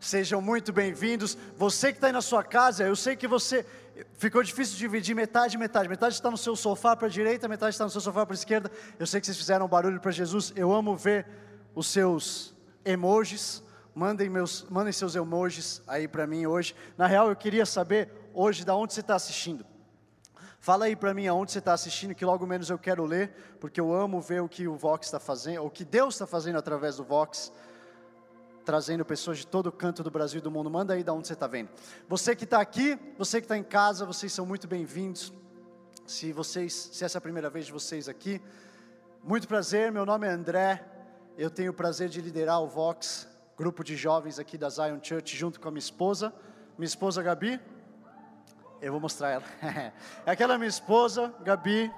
Sejam muito bem-vindos. Você que está aí na sua casa, eu sei que você ficou difícil dividir metade, metade. Metade está no seu sofá para a direita, metade está no seu sofá para a esquerda. Eu sei que vocês fizeram barulho para Jesus. Eu amo ver os seus emojis. Mandem, meus, mandem seus emojis aí para mim hoje. Na real, eu queria saber hoje da onde você está assistindo. Fala aí para mim aonde você está assistindo, que logo menos eu quero ler, porque eu amo ver o que o Vox está fazendo, o que Deus está fazendo através do Vox, trazendo pessoas de todo canto do Brasil e do mundo. Manda aí da onde você está vendo. Você que está aqui, você que está em casa, vocês são muito bem-vindos. Se vocês, se essa é a primeira vez de vocês aqui, muito prazer. Meu nome é André. Eu tenho o prazer de liderar o Vox, grupo de jovens aqui da Zion Church, junto com a minha esposa, minha esposa Gabi. Eu vou mostrar ela. É aquela minha esposa, Gabi.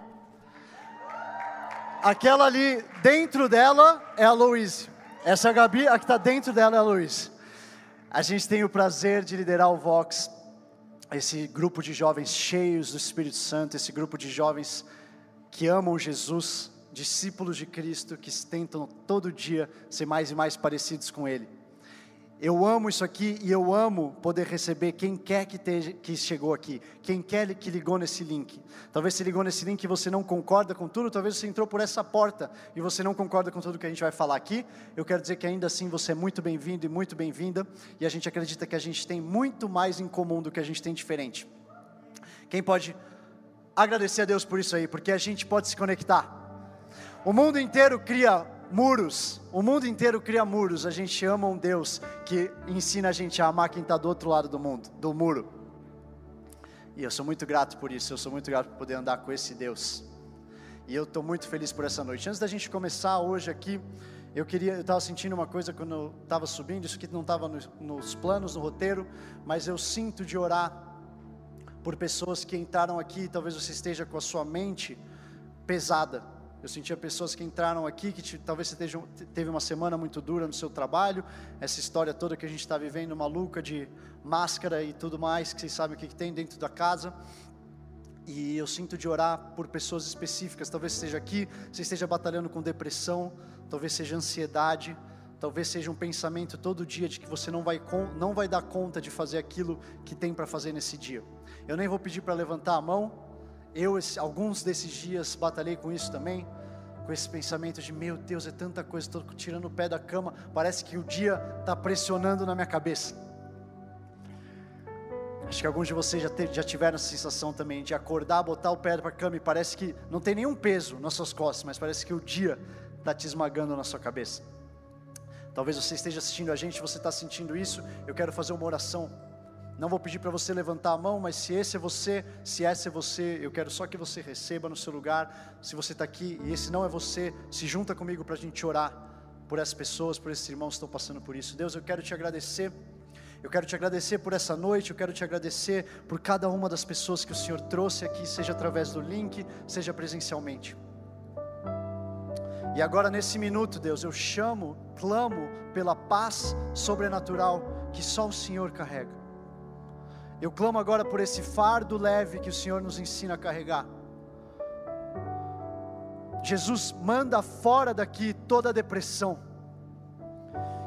Aquela ali dentro dela é a Louise. Essa é a Gabi, a que está dentro dela é a Louise. A gente tem o prazer de liderar o Vox, esse grupo de jovens cheios do Espírito Santo, esse grupo de jovens que amam Jesus, discípulos de Cristo, que tentam todo dia ser mais e mais parecidos com Ele. Eu amo isso aqui e eu amo poder receber quem quer que, esteja, que chegou aqui, quem quer que ligou nesse link. Talvez você ligou nesse link e você não concorda com tudo, talvez você entrou por essa porta e você não concorda com tudo que a gente vai falar aqui. Eu quero dizer que ainda assim você é muito bem-vindo e muito bem-vinda, e a gente acredita que a gente tem muito mais em comum do que a gente tem diferente. Quem pode agradecer a Deus por isso aí, porque a gente pode se conectar. O mundo inteiro cria muros. O mundo inteiro cria muros. A gente ama um Deus que ensina a gente a amar quem está do outro lado do mundo, do muro. E eu sou muito grato por isso. Eu sou muito grato por poder andar com esse Deus. E eu estou muito feliz por essa noite. Antes da gente começar hoje aqui, eu queria, eu estava sentindo uma coisa quando eu estava subindo. Isso aqui não estava no, nos planos, no roteiro, mas eu sinto de orar por pessoas que entraram aqui. Talvez você esteja com a sua mente pesada eu sentia pessoas que entraram aqui, que te, talvez você teja, teve uma semana muito dura no seu trabalho, essa história toda que a gente está vivendo, maluca de máscara e tudo mais, que vocês sabem o que, que tem dentro da casa. E eu sinto de orar por pessoas específicas. Talvez esteja aqui, você esteja batalhando com depressão, talvez seja ansiedade, talvez seja um pensamento todo dia de que você não vai, não vai dar conta de fazer aquilo que tem para fazer nesse dia. Eu nem vou pedir para levantar a mão, eu, alguns desses dias, batalhei com isso também, com esse pensamento de: meu Deus, é tanta coisa, estou tirando o pé da cama, parece que o dia está pressionando na minha cabeça. Acho que alguns de vocês já, ter, já tiveram essa sensação também de acordar, botar o pé para a cama e parece que não tem nenhum peso nas suas costas, mas parece que o dia está te esmagando na sua cabeça. Talvez você esteja assistindo a gente, você está sentindo isso. Eu quero fazer uma oração não vou pedir para você levantar a mão, mas se esse é você, se essa é você, eu quero só que você receba no seu lugar. Se você está aqui e esse não é você, se junta comigo para a gente orar por essas pessoas, por esses irmãos que estão passando por isso. Deus, eu quero te agradecer. Eu quero te agradecer por essa noite, eu quero te agradecer por cada uma das pessoas que o Senhor trouxe aqui, seja através do link, seja presencialmente. E agora, nesse minuto, Deus, eu chamo, clamo pela paz sobrenatural que só o Senhor carrega. Eu clamo agora por esse fardo leve que o Senhor nos ensina a carregar. Jesus manda fora daqui toda a depressão,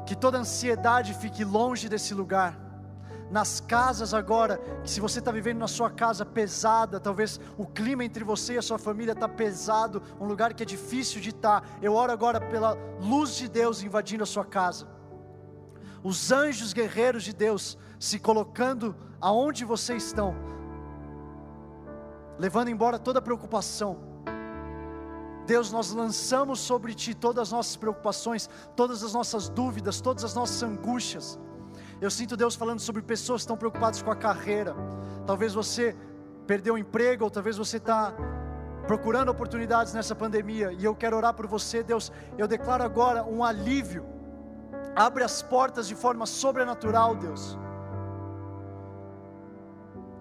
que toda ansiedade fique longe desse lugar. Nas casas agora, que se você está vivendo na sua casa pesada, talvez o clima entre você e a sua família está pesado, um lugar que é difícil de estar. Tá. Eu oro agora pela luz de Deus invadindo a sua casa. Os anjos guerreiros de Deus se colocando aonde vocês estão, levando embora toda preocupação. Deus, nós lançamos sobre Ti todas as nossas preocupações, todas as nossas dúvidas, todas as nossas angústias. Eu sinto Deus falando sobre pessoas que estão preocupadas com a carreira. Talvez você perdeu o emprego, ou talvez você está procurando oportunidades nessa pandemia. E eu quero orar por você, Deus. Eu declaro agora um alívio. Abre as portas de forma sobrenatural, Deus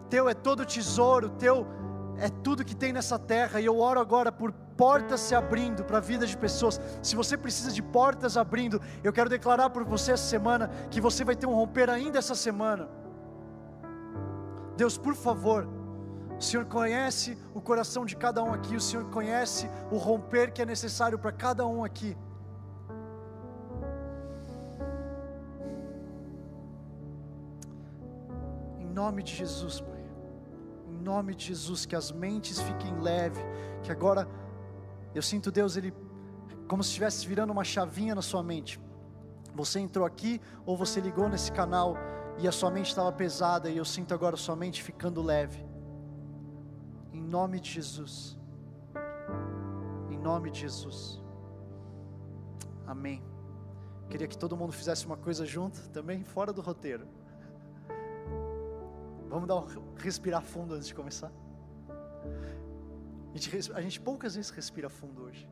teu é todo tesouro, teu é tudo que tem nessa terra, e eu oro agora por portas se abrindo para a vida de pessoas. Se você precisa de portas abrindo, eu quero declarar por você essa semana que você vai ter um romper ainda essa semana. Deus, por favor, o Senhor conhece o coração de cada um aqui, o Senhor conhece o romper que é necessário para cada um aqui. nome de Jesus, Pai. Nome de Jesus, que as mentes fiquem leves, que agora eu sinto Deus, Ele, como se estivesse virando uma chavinha na sua mente. Você entrou aqui ou você ligou nesse canal e a sua mente estava pesada e eu sinto agora a sua mente ficando leve. Em nome de Jesus. Em nome de Jesus. Amém. Queria que todo mundo fizesse uma coisa junto, também fora do roteiro. Vamos dar um respirar fundo antes de começar. A gente, a gente poucas vezes respira fundo hoje.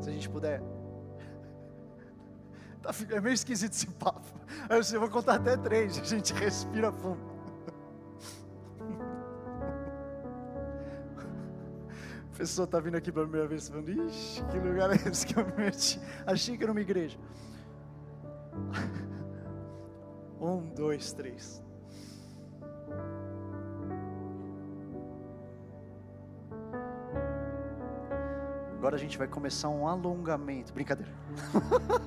Se a gente puder. Tá, é meio esquisito esse papo. Eu vou contar até três, a gente respira fundo. A pessoa está vindo aqui pela primeira vez falando, ixi, que lugar é esse que eu me meti? Achei que era uma igreja. Um, dois, três. Agora a gente vai começar um alongamento. Brincadeira.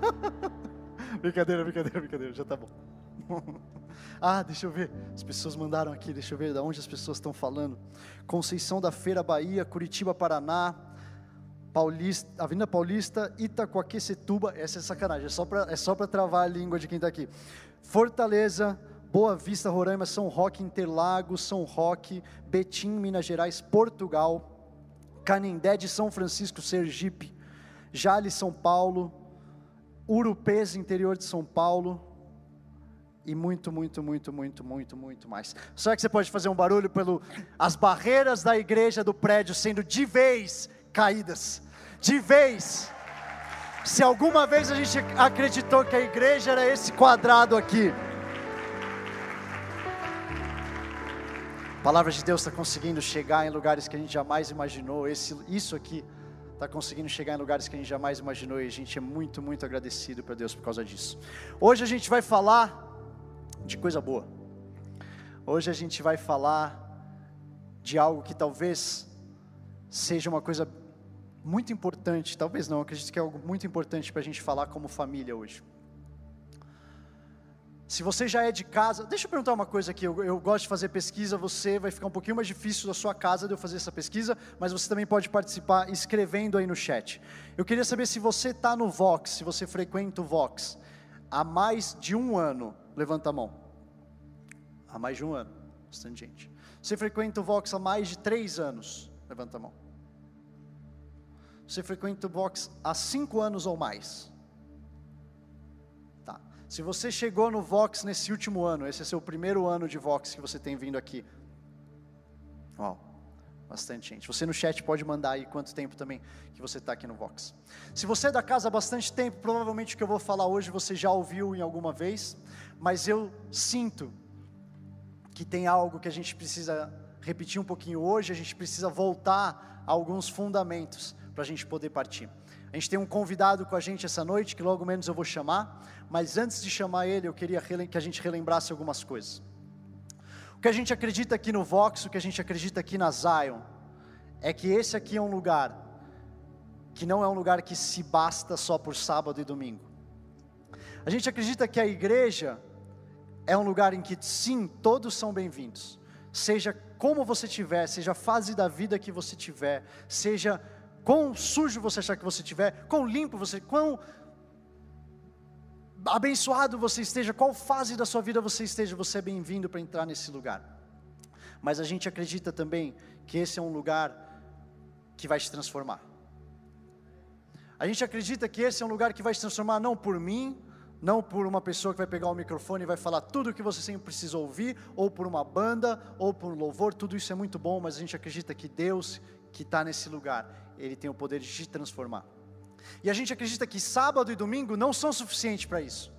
brincadeira, brincadeira, brincadeira. Já tá bom. ah, deixa eu ver. As pessoas mandaram aqui, deixa eu ver de onde as pessoas estão falando. Conceição da Feira, Bahia, Curitiba, Paraná, Paulista, Avenida Paulista, Itacoaquecetuba. Essa é sacanagem, é só para é só travar a língua de quem está aqui. Fortaleza, Boa Vista, Roraima, São Roque, Interlagos, São Roque, Betim, Minas Gerais, Portugal. Canindé de São Francisco, Sergipe, Jale, São Paulo, Urupês, interior de São Paulo, e muito, muito, muito, muito, muito, muito mais. Será que você pode fazer um barulho pelo as barreiras da igreja do prédio sendo de vez caídas? De vez. Se alguma vez a gente acreditou que a igreja era esse quadrado aqui, A palavra de Deus está conseguindo chegar em lugares que a gente jamais imaginou. Esse, isso aqui está conseguindo chegar em lugares que a gente jamais imaginou e a gente é muito, muito agradecido para Deus por causa disso. Hoje a gente vai falar de coisa boa. Hoje a gente vai falar de algo que talvez seja uma coisa muito importante, talvez não, acredito que é algo muito importante para a gente falar como família hoje. Se você já é de casa, deixa eu perguntar uma coisa aqui. Eu, eu, gosto de fazer pesquisa. Você vai ficar um pouquinho mais difícil da sua casa de eu fazer essa pesquisa, mas você também pode participar escrevendo aí no chat. Eu queria saber se você está no Vox, se você frequenta o Vox há mais de um ano. Levanta a mão. Há mais de um ano, bastante gente. Você frequenta o Vox há mais de três anos. Levanta a mão. Você frequenta o Vox há cinco anos ou mais. Se você chegou no Vox nesse último ano, esse é seu primeiro ano de Vox que você tem vindo aqui. Uau, bastante gente. Você no chat pode mandar aí quanto tempo também que você está aqui no Vox. Se você é da casa há bastante tempo, provavelmente o que eu vou falar hoje você já ouviu em alguma vez, mas eu sinto que tem algo que a gente precisa repetir um pouquinho hoje, a gente precisa voltar a alguns fundamentos para a gente poder partir. A gente tem um convidado com a gente essa noite, que logo menos eu vou chamar, mas antes de chamar ele, eu queria que a gente relembrasse algumas coisas. O que a gente acredita aqui no Vox, o que a gente acredita aqui na Zion, é que esse aqui é um lugar que não é um lugar que se basta só por sábado e domingo. A gente acredita que a igreja é um lugar em que sim, todos são bem-vindos. Seja como você tiver, seja a fase da vida que você tiver, seja quão sujo você achar que você estiver, quão limpo você, quão abençoado você esteja, qual fase da sua vida você esteja, você é bem-vindo para entrar nesse lugar. Mas a gente acredita também que esse é um lugar que vai te transformar. A gente acredita que esse é um lugar que vai te transformar não por mim, não por uma pessoa que vai pegar o microfone e vai falar tudo o que você sempre precisa ouvir, ou por uma banda, ou por um louvor, tudo isso é muito bom, mas a gente acredita que Deus que está nesse lugar, ele tem o poder de te transformar. E a gente acredita que sábado e domingo não são suficientes para isso.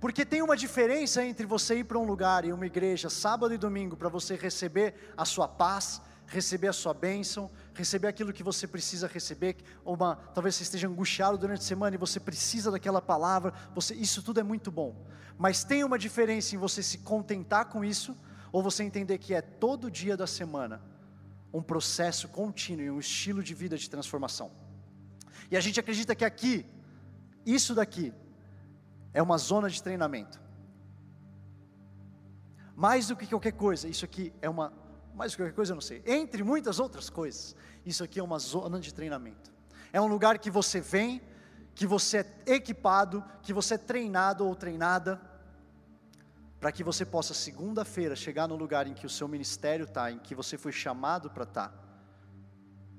Porque tem uma diferença entre você ir para um lugar e uma igreja sábado e domingo para você receber a sua paz, receber a sua bênção, receber aquilo que você precisa receber, uma, talvez você esteja angustiado durante a semana e você precisa daquela palavra, você, isso tudo é muito bom. Mas tem uma diferença em você se contentar com isso ou você entender que é todo dia da semana um processo contínuo e um estilo de vida de transformação. E a gente acredita que aqui, isso daqui, é uma zona de treinamento. mais do que qualquer coisa, isso aqui é uma, mais do que qualquer coisa eu não sei, entre muitas outras coisas, isso aqui é uma zona de treinamento. É um lugar que você vem, que você é equipado, que você é treinado ou treinada, para que você possa segunda-feira chegar no lugar em que o seu ministério está, em que você foi chamado para estar, tá,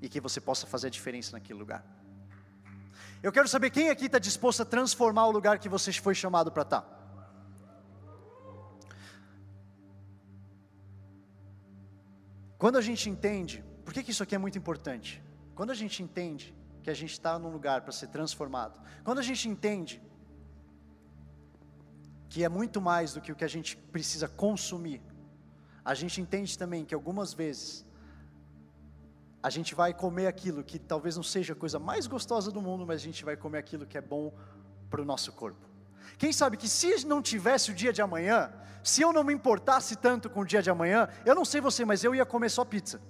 e que você possa fazer a diferença naquele lugar. Eu quero saber quem aqui está disposto a transformar o lugar que você foi chamado para estar. Tá. Quando a gente entende, por que, que isso aqui é muito importante? Quando a gente entende que a gente está num lugar para ser transformado, quando a gente entende que é muito mais do que o que a gente precisa consumir, a gente entende também que algumas vezes a gente vai comer aquilo que talvez não seja a coisa mais gostosa do mundo, mas a gente vai comer aquilo que é bom para o nosso corpo. Quem sabe que se não tivesse o dia de amanhã, se eu não me importasse tanto com o dia de amanhã, eu não sei você, mas eu ia comer só pizza.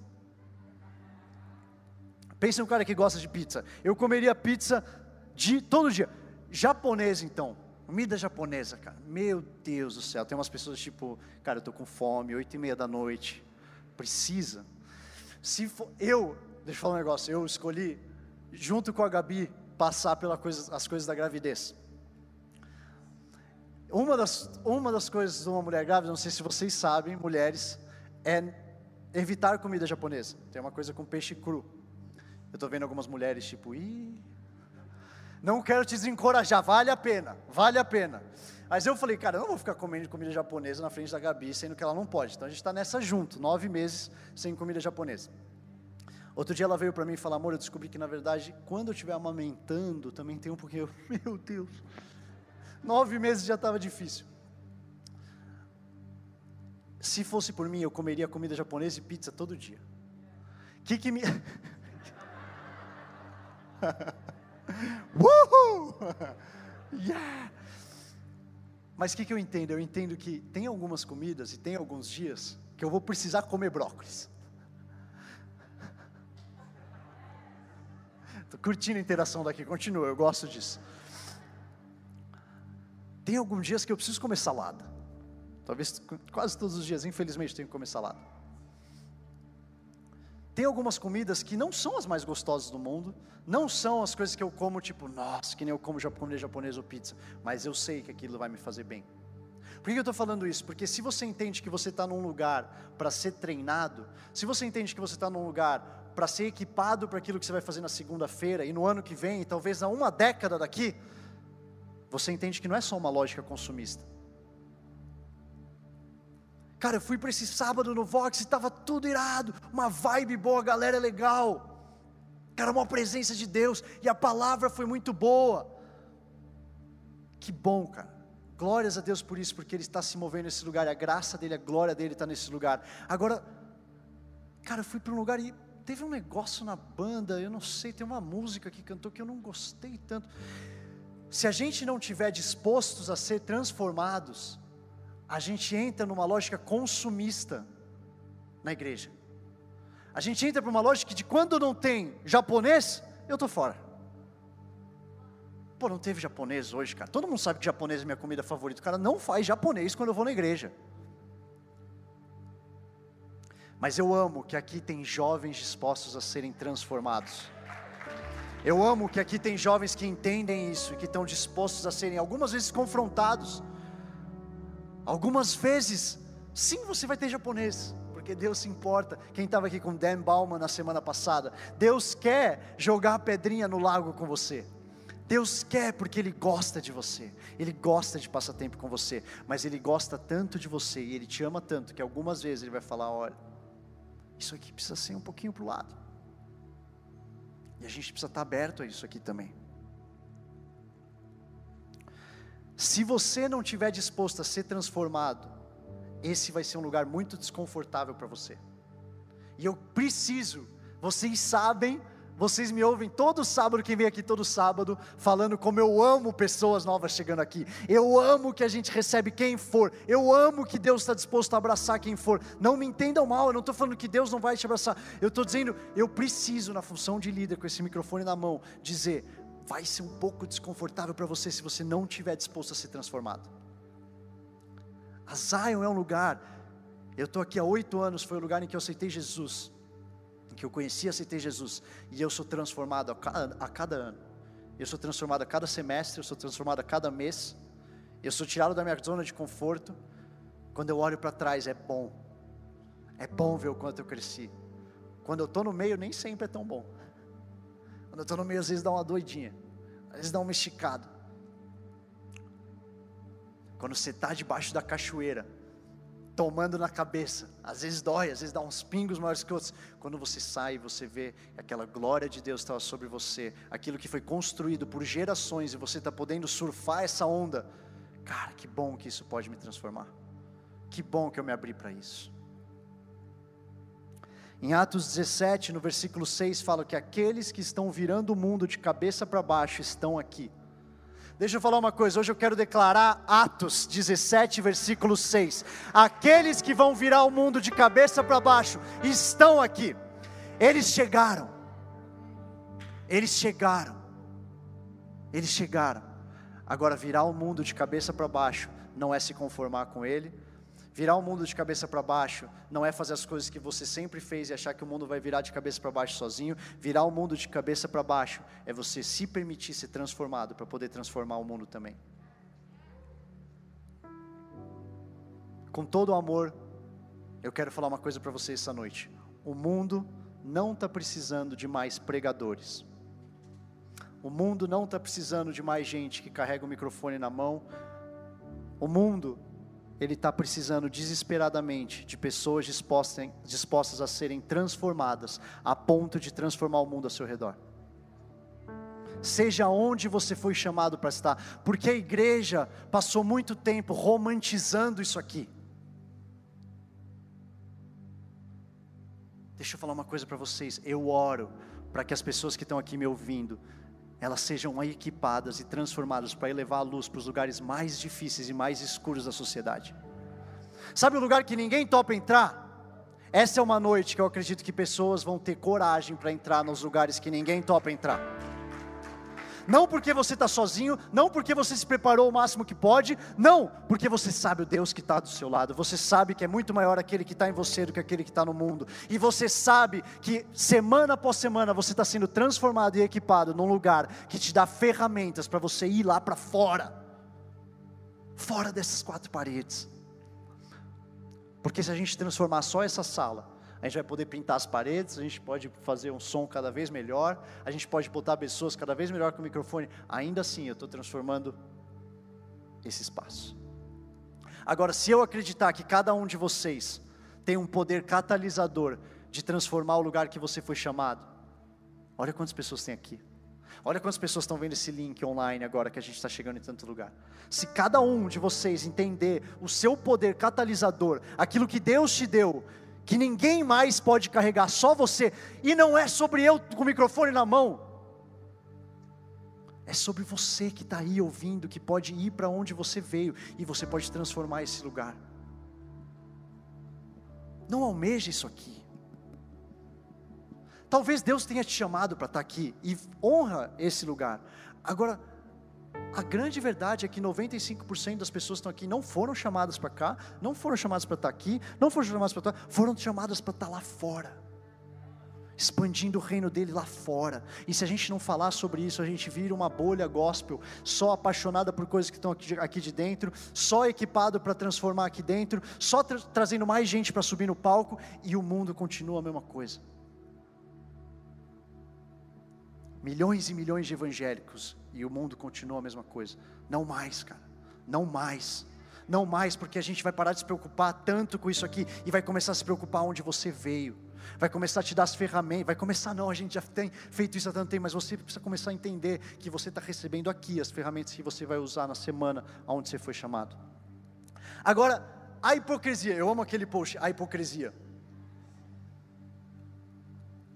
Pensa um cara que gosta de pizza. Eu comeria pizza de todo dia. Japonês então. Comida japonesa, cara. Meu Deus do céu. Tem umas pessoas tipo, cara, eu tô com fome, oito e meia da noite. Precisa. Se for, eu, deixa eu falar um negócio. Eu escolhi, junto com a Gabi, passar pelas coisas, as coisas da gravidez. Uma das, uma das coisas de uma mulher grávida, não sei se vocês sabem, mulheres, é evitar comida japonesa. Tem uma coisa com peixe cru. Eu estou vendo algumas mulheres tipo, Ih, não quero te desencorajar, vale a pena, vale a pena. Mas eu falei, cara, eu não vou ficar comendo comida japonesa na frente da Gabi, sendo que ela não pode. Então a gente está nessa junto, nove meses sem comida japonesa. Outro dia ela veio para mim e falou, amor, eu descobri que na verdade, quando eu estiver amamentando, também tem um pouquinho. Meu Deus. Nove meses já estava difícil. Se fosse por mim, eu comeria comida japonesa e pizza todo dia. Que que me. Uhul! yeah! Mas o que, que eu entendo? Eu entendo que tem algumas comidas e tem alguns dias que eu vou precisar comer brócolis. Estou curtindo a interação daqui, continua, eu gosto disso. Tem alguns dias que eu preciso comer salada. Talvez quase todos os dias, infelizmente, tenho que comer salada. Tem algumas comidas que não são as mais gostosas do mundo, não são as coisas que eu como, tipo, nossa, que nem eu como japonês, japonês ou pizza, mas eu sei que aquilo vai me fazer bem. Por que eu estou falando isso? Porque se você entende que você está num lugar para ser treinado, se você entende que você está num lugar para ser equipado para aquilo que você vai fazer na segunda-feira e no ano que vem, e talvez na uma década daqui, você entende que não é só uma lógica consumista. Cara, eu fui para esse sábado no Vox e estava tudo irado, uma vibe boa, galera é legal. Cara, uma presença de Deus e a palavra foi muito boa. Que bom, cara. Glórias a Deus por isso, porque Ele está se movendo nesse lugar, a graça dEle, a glória dEle está nesse lugar. Agora, cara, eu fui para um lugar e teve um negócio na banda, eu não sei, tem uma música que cantou que eu não gostei tanto. Se a gente não tiver dispostos a ser transformados, a gente entra numa lógica consumista na igreja. A gente entra para uma lógica de quando não tem japonês, eu estou fora. Pô, não teve japonês hoje, cara. Todo mundo sabe que japonês é minha comida favorita. O cara não faz japonês quando eu vou na igreja. Mas eu amo que aqui tem jovens dispostos a serem transformados. Eu amo que aqui tem jovens que entendem isso, que estão dispostos a serem algumas vezes confrontados. Algumas vezes, sim, você vai ter japonês, porque Deus se importa. Quem estava aqui com Dan Bauman na semana passada, Deus quer jogar a pedrinha no lago com você. Deus quer porque Ele gosta de você, Ele gosta de passar tempo com você, mas Ele gosta tanto de você e Ele te ama tanto que algumas vezes Ele vai falar: olha, isso aqui precisa ser um pouquinho para o lado. E a gente precisa estar aberto a isso aqui também. Se você não estiver disposto a ser transformado, esse vai ser um lugar muito desconfortável para você. E eu preciso, vocês sabem vocês me ouvem todo sábado, quem vem aqui todo sábado, falando como eu amo pessoas novas chegando aqui. Eu amo que a gente recebe quem for. Eu amo que Deus está disposto a abraçar quem for. Não me entendam mal, eu não estou falando que Deus não vai te abraçar. Eu estou dizendo, eu preciso, na função de líder, com esse microfone na mão, dizer: vai ser um pouco desconfortável para você se você não estiver disposto a ser transformado. A Zion é um lugar Eu estou aqui há oito anos, foi o lugar em que eu aceitei Jesus, em que eu conheci e aceitei Jesus, e eu sou transformado a cada, a cada ano. Eu sou transformado a cada semestre, eu sou transformado a cada mês. Eu sou tirado da minha zona de conforto. Quando eu olho para trás, é bom. É bom ver o quanto eu cresci. Quando eu estou no meio, nem sempre é tão bom. Quando eu estou no meio, às vezes dá uma doidinha, às vezes dá uma esticada. Quando você está debaixo da cachoeira, tomando na cabeça, às vezes dói, às vezes dá uns pingos maiores que outros. Quando você sai, você vê aquela glória de Deus estava sobre você, aquilo que foi construído por gerações e você está podendo surfar essa onda. Cara, que bom que isso pode me transformar. Que bom que eu me abri para isso. Em Atos 17, no versículo 6, fala que aqueles que estão virando o mundo de cabeça para baixo estão aqui. Deixa eu falar uma coisa, hoje eu quero declarar Atos 17, versículo 6. Aqueles que vão virar o mundo de cabeça para baixo estão aqui. Eles chegaram. Eles chegaram. Eles chegaram. Agora, virar o mundo de cabeça para baixo não é se conformar com ele, Virar o mundo de cabeça para baixo não é fazer as coisas que você sempre fez e achar que o mundo vai virar de cabeça para baixo sozinho. Virar o mundo de cabeça para baixo é você se permitir ser transformado para poder transformar o mundo também. Com todo o amor, eu quero falar uma coisa para você essa noite. O mundo não está precisando de mais pregadores. O mundo não está precisando de mais gente que carrega o microfone na mão. O mundo ele está precisando desesperadamente de pessoas dispostas, dispostas a serem transformadas, a ponto de transformar o mundo ao seu redor. Seja onde você foi chamado para estar, porque a igreja passou muito tempo romantizando isso aqui. Deixa eu falar uma coisa para vocês. Eu oro para que as pessoas que estão aqui me ouvindo elas sejam equipadas e transformadas para elevar a luz para os lugares mais difíceis e mais escuros da sociedade. Sabe o lugar que ninguém topa entrar? Essa é uma noite que eu acredito que pessoas vão ter coragem para entrar nos lugares que ninguém topa entrar. Não porque você está sozinho, não porque você se preparou o máximo que pode, não, porque você sabe o Deus que está do seu lado, você sabe que é muito maior aquele que está em você do que aquele que está no mundo, e você sabe que semana após semana você está sendo transformado e equipado num lugar que te dá ferramentas para você ir lá para fora, fora dessas quatro paredes. Porque se a gente transformar só essa sala, a gente vai poder pintar as paredes, a gente pode fazer um som cada vez melhor, a gente pode botar pessoas cada vez melhor com o microfone. Ainda assim, eu estou transformando esse espaço. Agora, se eu acreditar que cada um de vocês tem um poder catalisador de transformar o lugar que você foi chamado, olha quantas pessoas tem aqui. Olha quantas pessoas estão vendo esse link online agora que a gente está chegando em tanto lugar. Se cada um de vocês entender o seu poder catalisador, aquilo que Deus te deu, que ninguém mais pode carregar, só você, e não é sobre eu com o microfone na mão, é sobre você que está aí ouvindo, que pode ir para onde você veio e você pode transformar esse lugar. Não almeje isso aqui. Talvez Deus tenha te chamado para estar tá aqui e honra esse lugar. Agora, a grande verdade é que 95% das pessoas que estão aqui não foram chamadas para cá, não foram chamadas para estar aqui, não foram chamadas para estar, foram chamadas para estar lá fora, expandindo o reino dele lá fora. E se a gente não falar sobre isso, a gente vira uma bolha gospel, só apaixonada por coisas que estão aqui, aqui de dentro, só equipado para transformar aqui dentro, só tra trazendo mais gente para subir no palco, e o mundo continua a mesma coisa. Milhões e milhões de evangélicos e o mundo continua a mesma coisa. Não mais, cara. Não mais. Não mais, porque a gente vai parar de se preocupar tanto com isso aqui e vai começar a se preocupar onde você veio. Vai começar a te dar as ferramentas. Vai começar, não, a gente já tem feito isso há tanto tempo, mas você precisa começar a entender que você está recebendo aqui as ferramentas que você vai usar na semana onde você foi chamado. Agora, a hipocrisia. Eu amo aquele post, a hipocrisia.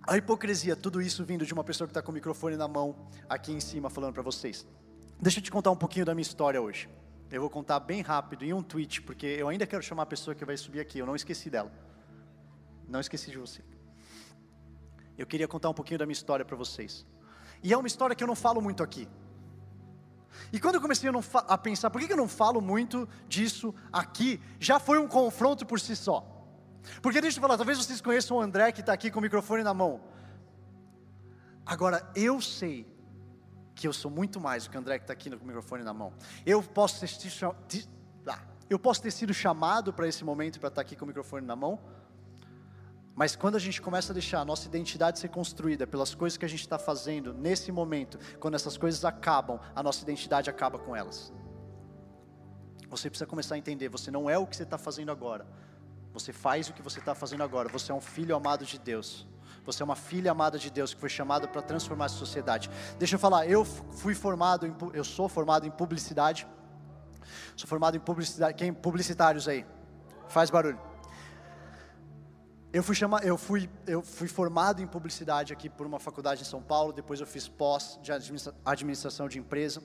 A hipocrisia, tudo isso vindo de uma pessoa que está com o microfone na mão, aqui em cima, falando para vocês. Deixa eu te contar um pouquinho da minha história hoje. Eu vou contar bem rápido, em um tweet, porque eu ainda quero chamar a pessoa que vai subir aqui, eu não esqueci dela. Não esqueci de você. Eu queria contar um pouquinho da minha história para vocês. E é uma história que eu não falo muito aqui. E quando eu comecei a, a pensar, por que eu não falo muito disso aqui? Já foi um confronto por si só. Porque deixa eu falar, talvez vocês conheçam o André que está aqui com o microfone na mão. Agora, eu sei que eu sou muito mais do que o André que está aqui com o microfone na mão. Eu posso ter, ah, eu posso ter sido chamado para esse momento para estar tá aqui com o microfone na mão, mas quando a gente começa a deixar a nossa identidade ser construída pelas coisas que a gente está fazendo nesse momento, quando essas coisas acabam, a nossa identidade acaba com elas. Você precisa começar a entender: você não é o que você está fazendo agora, você faz o que você está fazendo agora. Você é um filho amado de Deus. Você é uma filha amada de Deus que foi chamada para transformar a sociedade. Deixa eu falar, eu fui formado, em, eu sou formado em publicidade. Sou formado em publicidade. Quem publicitários aí? Faz barulho. Eu fui, chama, eu, fui, eu fui formado em publicidade aqui por uma faculdade em São Paulo, depois eu fiz pós de administração de empresa.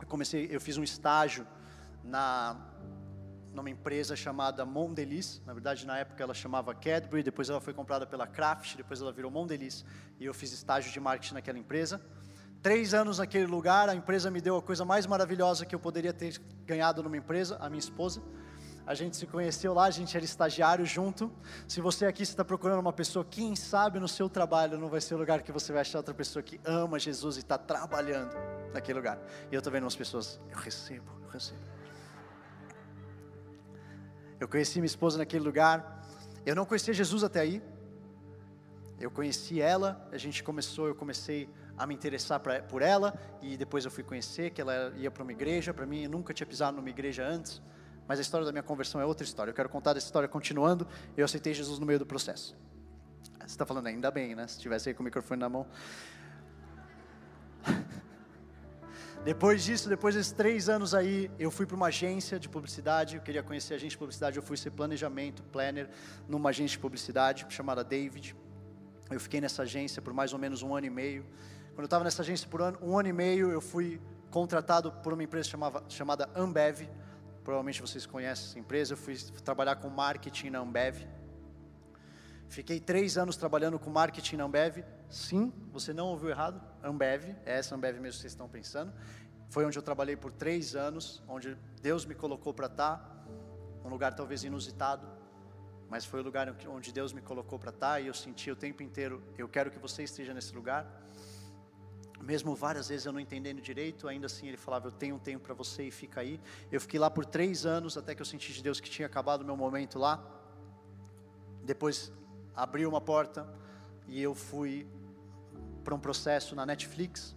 Eu comecei, eu fiz um estágio na numa empresa chamada Mondelez. Na verdade, na época ela chamava Cadbury, depois ela foi comprada pela Kraft, depois ela virou Mondelez. E eu fiz estágio de marketing naquela empresa. Três anos naquele lugar, a empresa me deu a coisa mais maravilhosa que eu poderia ter ganhado numa empresa, a minha esposa. A gente se conheceu lá, a gente era estagiário junto. Se você aqui está procurando uma pessoa, quem sabe no seu trabalho não vai ser o lugar que você vai achar outra pessoa que ama Jesus e está trabalhando naquele lugar. E eu estou vendo umas pessoas, eu recebo, eu recebo. Eu conheci minha esposa naquele lugar. Eu não conhecia Jesus até aí. Eu conheci ela, a gente começou, eu comecei a me interessar pra, por ela e depois eu fui conhecer que ela ia para uma igreja. Para mim, eu nunca tinha pisado numa igreja antes. Mas a história da minha conversão é outra história. Eu quero contar essa história continuando. Eu aceitei Jesus no meio do processo. Você está falando ainda bem, né? Se tivesse aí com o microfone na mão. Depois disso, depois desses três anos aí, eu fui para uma agência de publicidade. Eu queria conhecer a agência de publicidade. Eu fui ser planejamento, planner, numa agência de publicidade chamada David. Eu fiquei nessa agência por mais ou menos um ano e meio. Quando eu estava nessa agência por um, um ano e meio, eu fui contratado por uma empresa chamava, chamada Ambev Provavelmente vocês conhecem essa empresa. Eu fui trabalhar com marketing na Ambev. Fiquei três anos trabalhando com marketing na Ambev. Sim, você não ouviu errado. Ambev, é essa Ambev mesmo que vocês estão pensando. Foi onde eu trabalhei por três anos, onde Deus me colocou para estar. Um lugar talvez inusitado, mas foi o lugar onde Deus me colocou para estar. E eu senti o tempo inteiro: eu quero que você esteja nesse lugar mesmo várias vezes eu não entendendo direito, ainda assim ele falava: Eu tenho um tempo para você e fica aí. Eu fiquei lá por três anos até que eu senti de Deus que tinha acabado o meu momento lá. Depois abriu uma porta e eu fui para um processo na Netflix.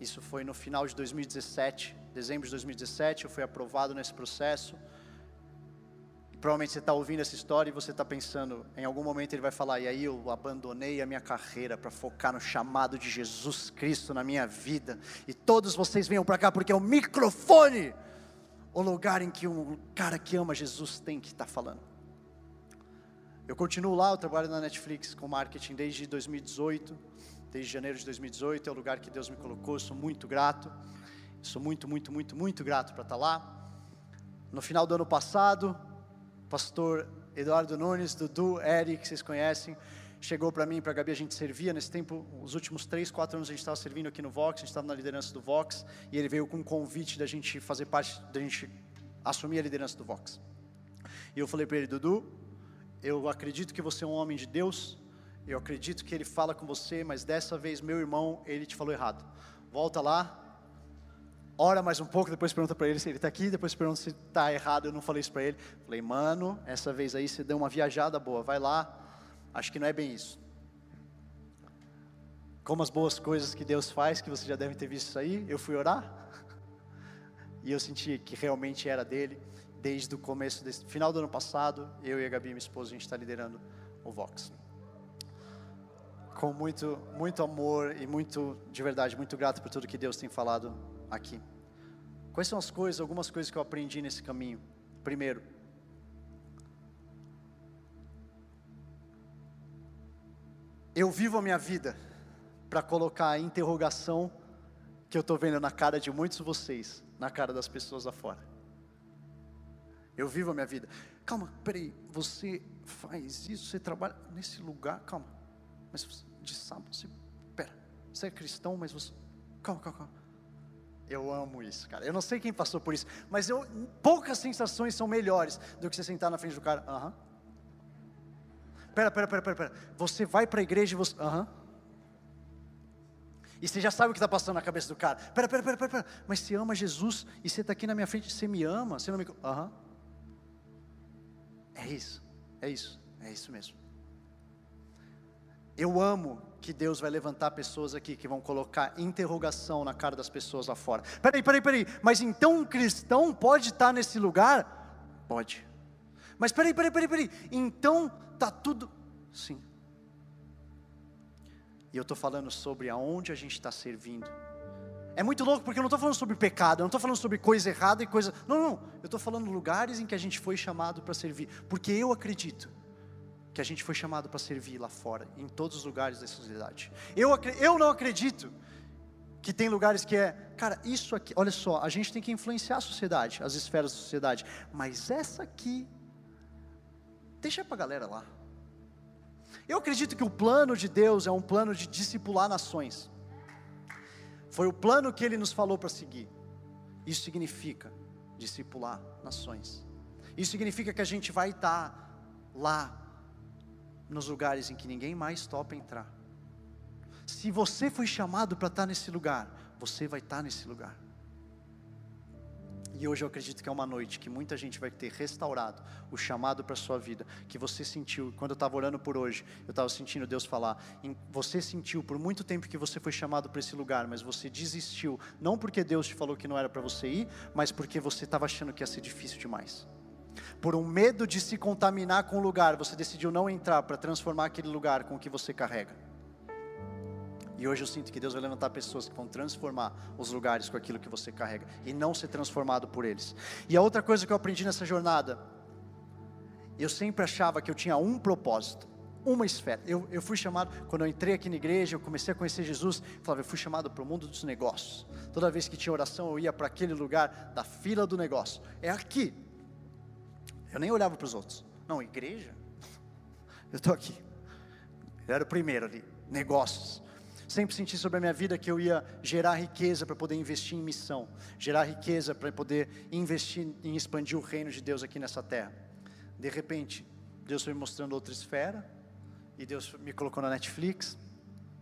Isso foi no final de 2017, dezembro de 2017. Eu fui aprovado nesse processo. Provavelmente você está ouvindo essa história e você está pensando, em algum momento ele vai falar, e aí eu abandonei a minha carreira para focar no chamado de Jesus Cristo na minha vida, e todos vocês venham para cá porque é o microfone, o lugar em que um cara que ama Jesus tem que estar tá falando. Eu continuo lá, eu trabalho na Netflix com marketing desde 2018, desde janeiro de 2018, é o lugar que Deus me colocou, sou muito grato, sou muito, muito, muito, muito grato para estar tá lá. No final do ano passado, pastor Eduardo Nunes, Dudu, Eric, que vocês conhecem, chegou para mim e para a Gabi, a gente servia nesse tempo, os últimos três, quatro anos a gente estava servindo aqui no Vox, a gente estava na liderança do Vox, e ele veio com um convite da gente fazer parte, da gente assumir a liderança do Vox. E eu falei para ele, Dudu, eu acredito que você é um homem de Deus, eu acredito que ele fala com você, mas dessa vez meu irmão, ele te falou errado. Volta lá, ora mais um pouco, depois pergunta para ele se ele está aqui, depois pergunta se está errado, eu não falei isso para ele. Falei, mano, essa vez aí você deu uma viajada boa, vai lá, acho que não é bem isso. Como as boas coisas que Deus faz, que você já deve ter visto isso aí, eu fui orar, e eu senti que realmente era dele, desde o começo, desse, final do ano passado, eu e a Gabi, minha esposa, a gente está liderando o Vox. Com muito, muito amor e muito, de verdade, muito grato por tudo que Deus tem falado aqui. Quais são as coisas, algumas coisas que eu aprendi nesse caminho? Primeiro, eu vivo a minha vida para colocar a interrogação que eu estou vendo na cara de muitos de vocês, na cara das pessoas lá fora. Eu vivo a minha vida. Calma, peraí, você faz isso, você trabalha nesse lugar, calma. Mas de sábado, você, pera, você é cristão, mas você, calma, calma, calma. Eu amo isso, cara. Eu não sei quem passou por isso, mas eu, poucas sensações são melhores do que você sentar na frente do cara. Aham. pera, pera, pera, pera, pera. Você vai para a igreja e você. Aham. E você já sabe o que está passando na cabeça do cara. Pera, pera, pera, pera, pera. Mas você ama Jesus e você está aqui na minha frente, você me ama, você não me. Aham. É isso, é isso, é isso mesmo. Eu amo que Deus vai levantar pessoas aqui que vão colocar interrogação na cara das pessoas lá fora. Peraí, peraí, peraí. Mas então um cristão pode estar nesse lugar? Pode. Mas peraí, peraí, peraí, peraí. Então tá tudo. Sim. E eu estou falando sobre aonde a gente está servindo. É muito louco porque eu não estou falando sobre pecado, eu não estou falando sobre coisa errada e coisa. Não, não. Eu estou falando lugares em que a gente foi chamado para servir. Porque eu acredito que a gente foi chamado para servir lá fora, em todos os lugares da sociedade. Eu, eu não acredito que tem lugares que é, cara, isso aqui, olha só, a gente tem que influenciar a sociedade, as esferas da sociedade, mas essa aqui, deixa para a galera lá. Eu acredito que o plano de Deus é um plano de discipular nações. Foi o plano que Ele nos falou para seguir. Isso significa discipular nações. Isso significa que a gente vai estar lá nos lugares em que ninguém mais topa entrar. Se você foi chamado para estar nesse lugar, você vai estar nesse lugar. E hoje eu acredito que é uma noite que muita gente vai ter restaurado o chamado para a sua vida, que você sentiu, quando eu estava orando por hoje, eu estava sentindo Deus falar, você sentiu por muito tempo que você foi chamado para esse lugar, mas você desistiu, não porque Deus te falou que não era para você ir, mas porque você estava achando que ia ser difícil demais por um medo de se contaminar com o lugar, você decidiu não entrar para transformar aquele lugar com o que você carrega. E hoje eu sinto que Deus vai levantar pessoas que vão transformar os lugares com aquilo que você carrega e não ser transformado por eles. E a outra coisa que eu aprendi nessa jornada, eu sempre achava que eu tinha um propósito, uma esfera. Eu, eu fui chamado, quando eu entrei aqui na igreja, eu comecei a conhecer Jesus, eu falava, eu fui chamado para o mundo dos negócios. Toda vez que tinha oração, eu ia para aquele lugar da fila do negócio. É aqui, eu nem olhava para os outros. Não, igreja? Eu estou aqui. Eu era o primeiro ali. Negócios. Sempre senti sobre a minha vida que eu ia gerar riqueza para poder investir em missão, gerar riqueza para poder investir em expandir o reino de Deus aqui nessa terra. De repente, Deus foi me mostrando outra esfera, e Deus me colocou na Netflix,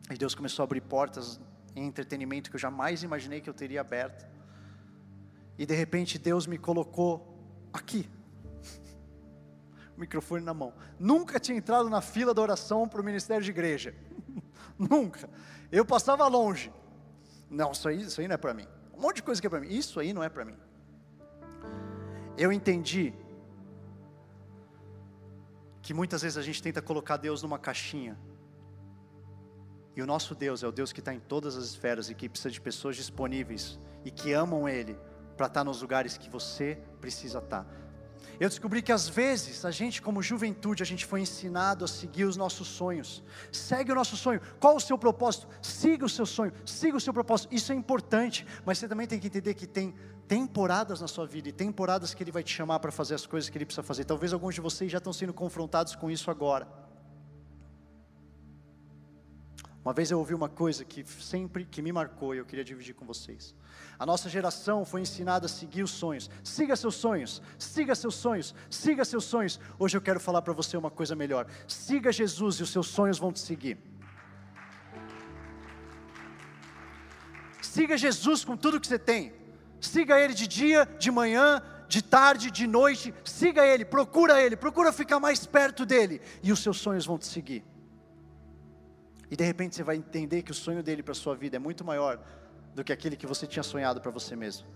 e Deus começou a abrir portas em entretenimento que eu jamais imaginei que eu teria aberto. E de repente Deus me colocou aqui, microfone na mão. Nunca tinha entrado na fila da oração para o ministério de igreja. Nunca. Eu passava longe. Não, isso aí, isso aí não é para mim. Um monte de coisa que é para mim. Isso aí não é para mim. Eu entendi que muitas vezes a gente tenta colocar Deus numa caixinha. E o nosso Deus é o Deus que está em todas as esferas e que precisa de pessoas disponíveis e que amam Ele para estar nos lugares que você precisa estar. Eu descobri que às vezes a gente, como juventude, a gente foi ensinado a seguir os nossos sonhos. Segue o nosso sonho. Qual o seu propósito? Siga o seu sonho, siga o seu propósito. Isso é importante, mas você também tem que entender que tem temporadas na sua vida e temporadas que Ele vai te chamar para fazer as coisas que Ele precisa fazer. Talvez alguns de vocês já estão sendo confrontados com isso agora. Uma vez eu ouvi uma coisa que sempre que me marcou e eu queria dividir com vocês. A nossa geração foi ensinada a seguir os sonhos. Siga seus sonhos, siga seus sonhos, siga seus sonhos. Hoje eu quero falar para você uma coisa melhor. Siga Jesus e os seus sonhos vão te seguir. Siga Jesus com tudo que você tem. Siga Ele de dia, de manhã, de tarde, de noite. Siga Ele, procura Ele, procura ficar mais perto dele e os seus sonhos vão te seguir. E de repente você vai entender que o sonho dele para sua vida é muito maior do que aquele que você tinha sonhado para você mesmo.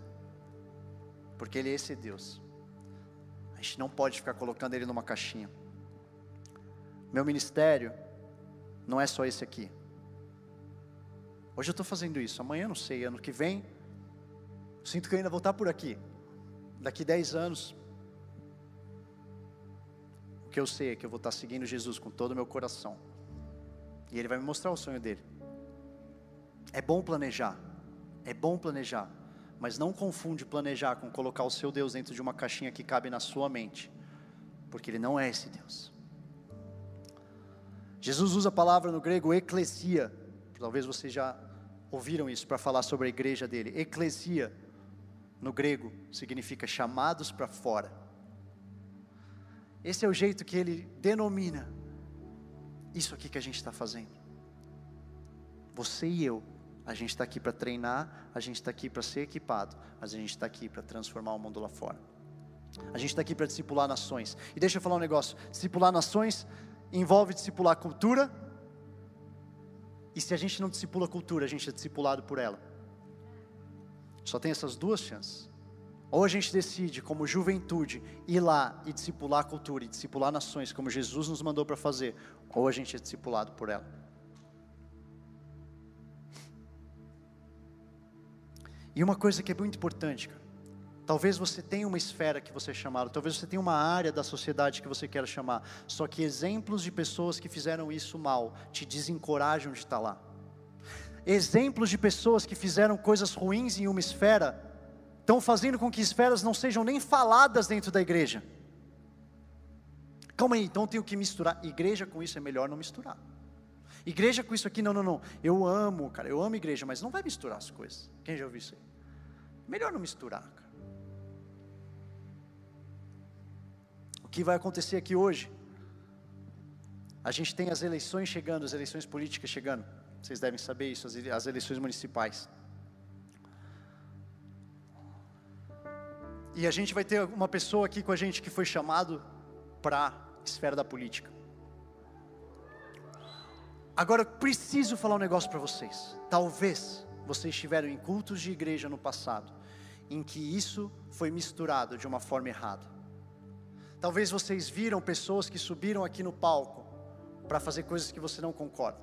Porque ele é esse Deus. A gente não pode ficar colocando ele numa caixinha. Meu ministério não é só esse aqui. Hoje eu estou fazendo isso, amanhã não sei, ano que vem, sinto que eu ainda vou estar por aqui. Daqui 10 anos, o que eu sei é que eu vou estar seguindo Jesus com todo o meu coração. E Ele vai me mostrar o sonho dele. É bom planejar, é bom planejar, mas não confunde planejar com colocar o seu Deus dentro de uma caixinha que cabe na sua mente, porque Ele não é esse Deus. Jesus usa a palavra no grego eclesia, talvez vocês já ouviram isso para falar sobre a igreja dele. Eclesia, no grego, significa chamados para fora. Esse é o jeito que ele denomina Isso aqui que a gente está fazendo. Você e eu, a gente está aqui para treinar, a gente está aqui para ser equipado, mas a gente está aqui para transformar o mundo lá fora. A gente está aqui para discipular nações. E deixa eu falar um negócio: discipular nações envolve discipular cultura. E se a gente não discipula a cultura, a gente é discipulado por ela. Só tem essas duas chances. Ou a gente decide, como juventude, ir lá e discipular a cultura e discipular nações, como Jesus nos mandou para fazer, ou a gente é discipulado por ela. E uma coisa que é muito importante, cara, talvez você tenha uma esfera que você é chamado, talvez você tenha uma área da sociedade que você quer chamar, só que exemplos de pessoas que fizeram isso mal te desencorajam de estar lá. Exemplos de pessoas que fizeram coisas ruins em uma esfera estão fazendo com que esferas não sejam nem faladas dentro da igreja. Calma aí, então tenho que misturar. Igreja com isso é melhor não misturar. Igreja com isso aqui, não, não, não. Eu amo, cara, eu amo igreja, mas não vai misturar as coisas. Quem já ouviu isso aí? Melhor não misturar, cara. O que vai acontecer aqui hoje? A gente tem as eleições chegando, as eleições políticas chegando. Vocês devem saber isso, as eleições municipais. E a gente vai ter uma pessoa aqui com a gente que foi chamado para a esfera da política. Agora, eu preciso falar um negócio para vocês. Talvez vocês estiveram em cultos de igreja no passado, em que isso foi misturado de uma forma errada. Talvez vocês viram pessoas que subiram aqui no palco para fazer coisas que você não concorda,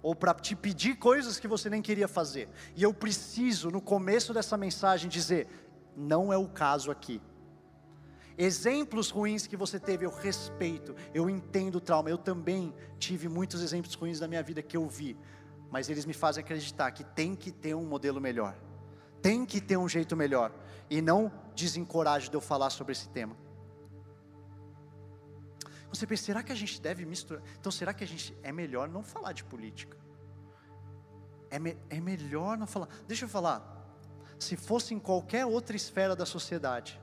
ou para te pedir coisas que você nem queria fazer. E eu preciso, no começo dessa mensagem, dizer: não é o caso aqui. Exemplos ruins que você teve, eu respeito, eu entendo o trauma. Eu também tive muitos exemplos ruins na minha vida que eu vi, mas eles me fazem acreditar que tem que ter um modelo melhor, tem que ter um jeito melhor, e não desencoraje de eu falar sobre esse tema. Você pensa, será que a gente deve misturar? Então, será que a gente é melhor não falar de política? É, me, é melhor não falar. Deixa eu falar se fosse em qualquer outra esfera da sociedade,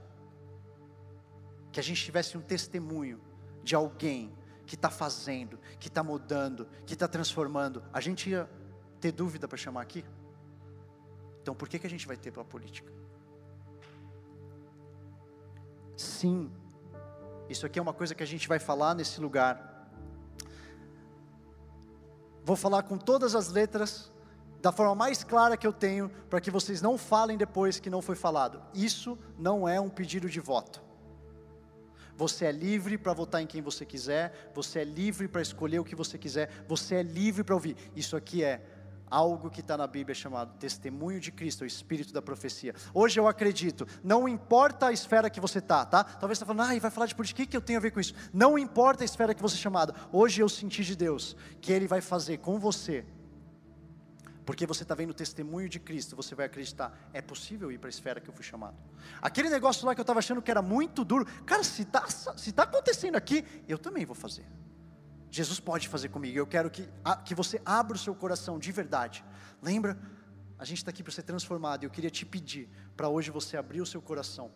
que a gente tivesse um testemunho de alguém que está fazendo, que está mudando, que está transformando, a gente ia ter dúvida para chamar aqui? Então por que, que a gente vai ter para a política? Sim, isso aqui é uma coisa que a gente vai falar nesse lugar. Vou falar com todas as letras da forma mais clara que eu tenho, para que vocês não falem depois que não foi falado. Isso não é um pedido de voto. Você é livre para votar em quem você quiser, você é livre para escolher o que você quiser, você é livre para ouvir. Isso aqui é algo que está na Bíblia chamado testemunho de Cristo, o Espírito da profecia. Hoje eu acredito, não importa a esfera que você está, tá? Talvez você está falando, ah, vai falar de política, o que, que eu tenho a ver com isso? Não importa a esfera que você é chamada. Hoje eu senti de Deus que Ele vai fazer com você porque você está vendo o testemunho de Cristo, você vai acreditar, é possível ir para a esfera que eu fui chamado. Aquele negócio lá que eu estava achando que era muito duro, cara, se está se tá acontecendo aqui, eu também vou fazer. Jesus pode fazer comigo, eu quero que, que você abra o seu coração de verdade. Lembra? A gente está aqui para ser transformado, eu queria te pedir para hoje você abrir o seu coração,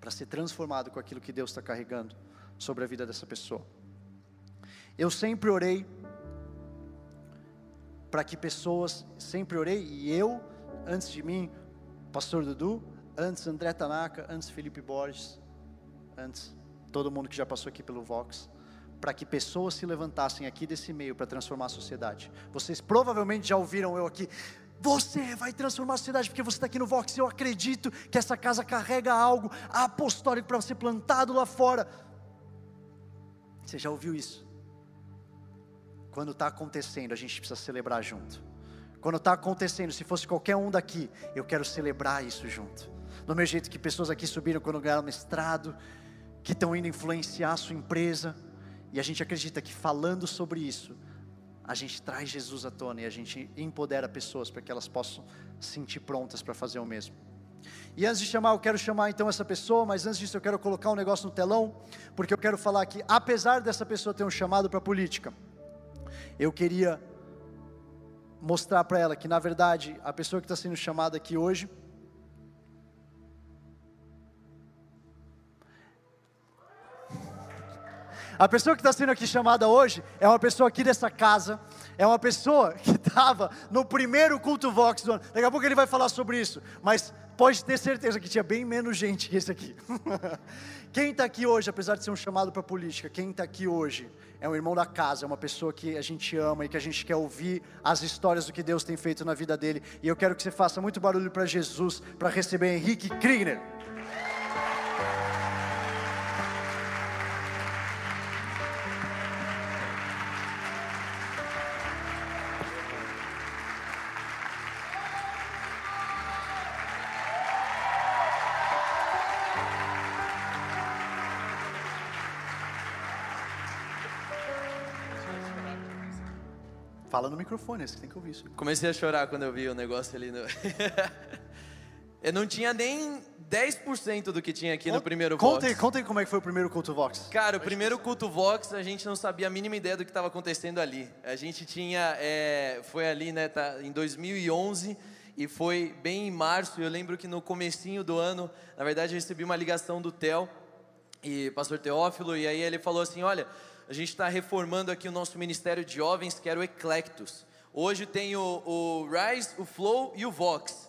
para ser transformado com aquilo que Deus está carregando sobre a vida dessa pessoa. Eu sempre orei para que pessoas, sempre orei, e eu, antes de mim, Pastor Dudu, antes André Tanaka, antes Felipe Borges, antes todo mundo que já passou aqui pelo Vox, para que pessoas se levantassem aqui desse meio para transformar a sociedade. Vocês provavelmente já ouviram eu aqui. Você vai transformar a sociedade porque você está aqui no Vox. Eu acredito que essa casa carrega algo apostólico para ser plantado lá fora. Você já ouviu isso? Quando está acontecendo, a gente precisa celebrar junto. Quando está acontecendo, se fosse qualquer um daqui, eu quero celebrar isso junto. Do mesmo jeito que pessoas aqui subiram quando ganharam mestrado, que estão indo influenciar a sua empresa, e a gente acredita que falando sobre isso, a gente traz Jesus à tona e a gente empodera pessoas para que elas possam se sentir prontas para fazer o mesmo. E antes de chamar, eu quero chamar então essa pessoa, mas antes disso eu quero colocar um negócio no telão, porque eu quero falar que apesar dessa pessoa ter um chamado para política, eu queria mostrar para ela que, na verdade, a pessoa que está sendo chamada aqui hoje, A pessoa que está sendo aqui chamada hoje é uma pessoa aqui dessa casa, é uma pessoa que estava no primeiro culto Vox do ano. Daqui a pouco ele vai falar sobre isso, mas pode ter certeza que tinha bem menos gente que esse aqui. quem está aqui hoje, apesar de ser um chamado para política, quem está aqui hoje é um irmão da casa, é uma pessoa que a gente ama e que a gente quer ouvir as histórias do que Deus tem feito na vida dele. E eu quero que você faça muito barulho para Jesus, para receber Henrique Kriegner. Fala no microfone, você tem que ouvir isso. Comecei a chorar quando eu vi o negócio ali. No... eu não tinha nem 10% do que tinha aqui no primeiro conta Vox. Conta aí como é que foi o primeiro culto Vox. Cara, o primeiro culto Vox, a gente não sabia a mínima ideia do que estava acontecendo ali. A gente tinha, é, foi ali, né, tá, em 2011 e foi bem em março. Eu lembro que no comecinho do ano, na verdade, eu recebi uma ligação do Tel e pastor Teófilo e aí ele falou assim, olha, a gente está reformando aqui o nosso ministério de jovens, que era o Eclectus. Hoje tem o, o Rise, o Flow e o Vox.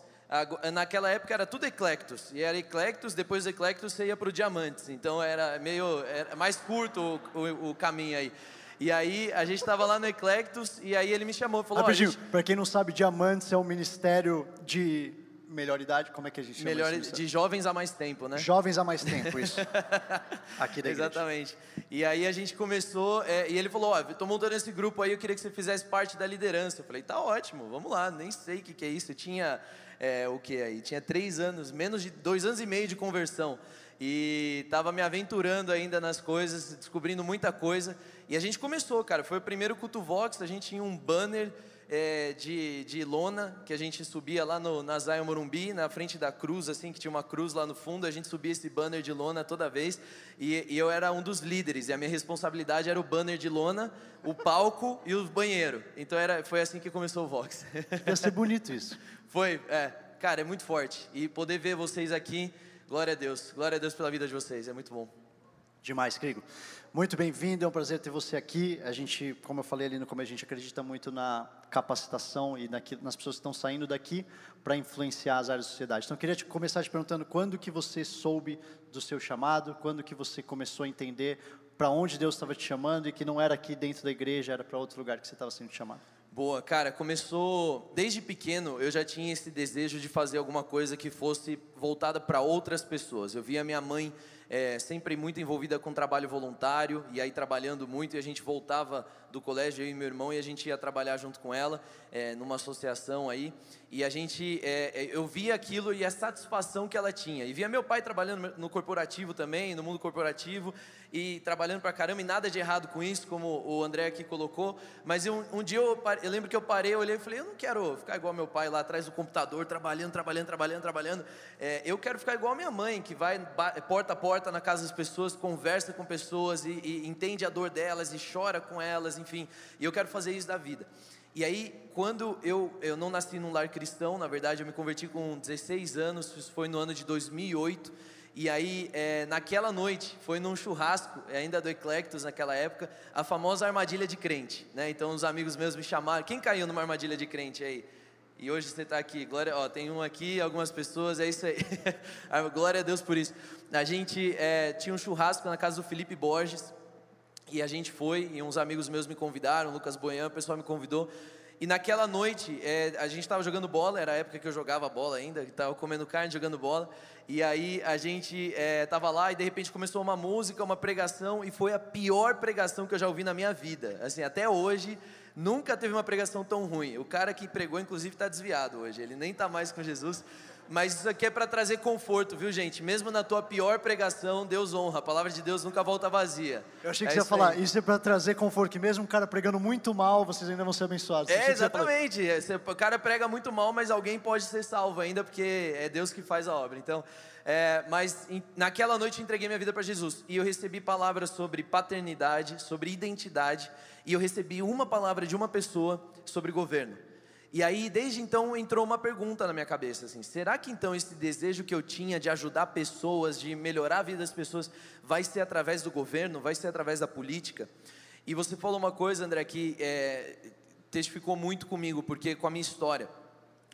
Naquela época era tudo Eclectus, e era Eclectus, depois do Eclectus você ia para o Diamantes, então era meio era mais curto o, o, o caminho aí. E aí a gente estava lá no Eclectus, e aí ele me chamou e falou... Rapidinho, gente... para quem não sabe, Diamantes é um ministério de melhor idade, como é que a gente chama Melhor isso? de jovens há mais tempo, né? Jovens há mais tempo, isso. Aqui da igreja. Exatamente. E aí a gente começou, é, e ele falou, ó, oh, tô montando esse grupo aí, eu queria que você fizesse parte da liderança. Eu falei, tá ótimo, vamos lá, nem sei o que, que é isso. Eu tinha, é, o que aí? Tinha três anos, menos de dois anos e meio de conversão. E estava me aventurando ainda nas coisas, descobrindo muita coisa. E a gente começou, cara, foi o primeiro culto Vox, a gente tinha um banner é, de, de lona, que a gente subia lá no, na Zion Morumbi, na frente da cruz, assim, que tinha uma cruz lá no fundo, a gente subia esse banner de lona toda vez, e, e eu era um dos líderes, e a minha responsabilidade era o banner de lona, o palco e o banheiro. Então era, foi assim que começou o Vox. Ia ser bonito isso. foi, é, cara, é muito forte. E poder ver vocês aqui, glória a Deus, glória a Deus pela vida de vocês, é muito bom. Demais, Crigo. Muito bem-vindo, é um prazer ter você aqui. A gente, como eu falei ali no começo, a gente acredita muito na capacitação e nas pessoas que estão saindo daqui para influenciar as áreas da sociedade. Então, eu queria te, começar te perguntando quando que você soube do seu chamado, quando que você começou a entender para onde Deus estava te chamando e que não era aqui dentro da igreja, era para outro lugar que você estava sendo chamado. Boa, cara, começou desde pequeno, eu já tinha esse desejo de fazer alguma coisa que fosse voltada para outras pessoas. Eu via minha mãe é, sempre muito envolvida com trabalho voluntário, e aí trabalhando muito, e a gente voltava do colégio, eu e meu irmão, e a gente ia trabalhar junto com ela, é, numa associação aí, e a gente, é, é, eu via aquilo e a satisfação que ela tinha, e via meu pai trabalhando no corporativo também, no mundo corporativo, e trabalhando pra caramba, e nada de errado com isso, como o André aqui colocou, mas um dia eu, eu lembro que eu parei, olhei e falei, eu não quero ficar igual meu pai lá atrás do computador, trabalhando, trabalhando, trabalhando, trabalhando, é, eu quero ficar igual minha mãe, que vai porta a porta na casa das pessoas, conversa com pessoas, e, e entende a dor delas, e chora com elas, enfim, e eu quero fazer isso da vida. E aí, quando eu, eu não nasci num lar cristão, na verdade eu me converti com 16 anos, isso foi no ano de 2008, e aí, é, naquela noite, foi num churrasco, é, ainda do Eclectus naquela época, a famosa armadilha de crente, né? Então, os amigos meus me chamaram, quem caiu numa armadilha de crente aí? E hoje você está aqui, glória, ó, tem um aqui, algumas pessoas, é isso aí, glória a Deus por isso. A gente é, tinha um churrasco na casa do Felipe Borges, e a gente foi, e uns amigos meus me convidaram, Lucas Boian, o pessoal me convidou. E naquela noite, é, a gente estava jogando bola, era a época que eu jogava bola ainda, estava comendo carne, jogando bola. E aí a gente estava é, lá e de repente começou uma música, uma pregação, e foi a pior pregação que eu já ouvi na minha vida. Assim, até hoje, nunca teve uma pregação tão ruim. O cara que pregou, inclusive, está desviado hoje, ele nem está mais com Jesus. Mas isso aqui é para trazer conforto, viu, gente? Mesmo na tua pior pregação, Deus honra. A palavra de Deus nunca volta vazia. Eu achei que é você ia falar, aí. isso é para trazer conforto, que mesmo um cara pregando muito mal, vocês ainda vão ser abençoados. É, exatamente. O cara prega muito mal, mas alguém pode ser salvo ainda, porque é Deus que faz a obra. Então, é, mas em, naquela noite eu entreguei minha vida para Jesus. E eu recebi palavras sobre paternidade, sobre identidade. E eu recebi uma palavra de uma pessoa sobre governo. E aí, desde então, entrou uma pergunta na minha cabeça, assim, será que então esse desejo que eu tinha de ajudar pessoas, de melhorar a vida das pessoas, vai ser através do governo, vai ser através da política? E você falou uma coisa, André, que é, testificou muito comigo, porque com a minha história.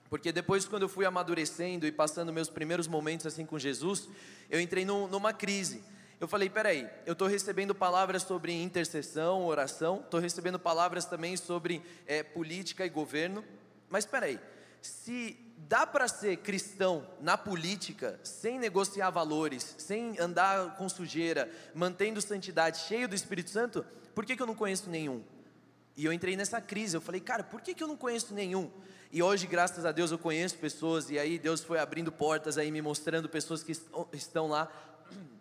Porque depois, quando eu fui amadurecendo e passando meus primeiros momentos assim com Jesus, eu entrei num, numa crise. Eu falei, peraí, eu estou recebendo palavras sobre intercessão, oração, estou recebendo palavras também sobre é, política e governo, mas espera aí, se dá para ser cristão na política, sem negociar valores, sem andar com sujeira, mantendo santidade, cheio do Espírito Santo, por que, que eu não conheço nenhum? E eu entrei nessa crise, eu falei, cara, por que, que eu não conheço nenhum? E hoje, graças a Deus, eu conheço pessoas, e aí Deus foi abrindo portas aí, me mostrando pessoas que estão lá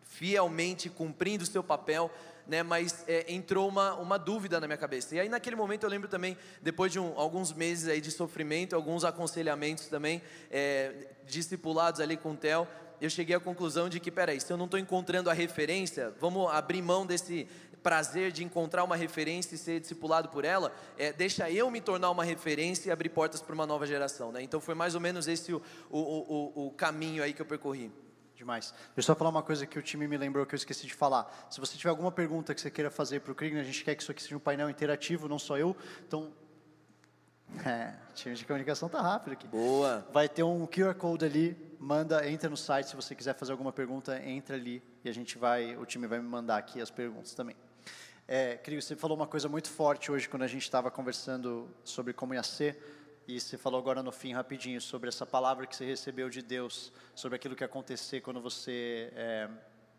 fielmente cumprindo o seu papel, né, mas é, entrou uma, uma dúvida na minha cabeça. E aí naquele momento eu lembro também, depois de um, alguns meses aí de sofrimento, alguns aconselhamentos também, é, discipulados ali com o Theo, eu cheguei à conclusão de que, peraí, se eu não estou encontrando a referência, vamos abrir mão desse prazer de encontrar uma referência e ser discipulado por ela, é, deixa eu me tornar uma referência e abrir portas para uma nova geração. Né? Então foi mais ou menos esse o, o, o, o caminho aí que eu percorri. Demais. Deixa eu só falar uma coisa que o time me lembrou que eu esqueci de falar. Se você tiver alguma pergunta que você queira fazer para o Kriegner, a gente quer que isso aqui seja um painel interativo, não só eu. Então, é, time de comunicação tá rápido aqui. Boa. Vai ter um QR Code ali, manda, entra no site, se você quiser fazer alguma pergunta, entra ali e a gente vai, o time vai me mandar aqui as perguntas também. É, você falou uma coisa muito forte hoje quando a gente estava conversando sobre como ia ser e você falou agora no fim, rapidinho, sobre essa palavra que você recebeu de Deus, sobre aquilo que ia acontecer quando você é,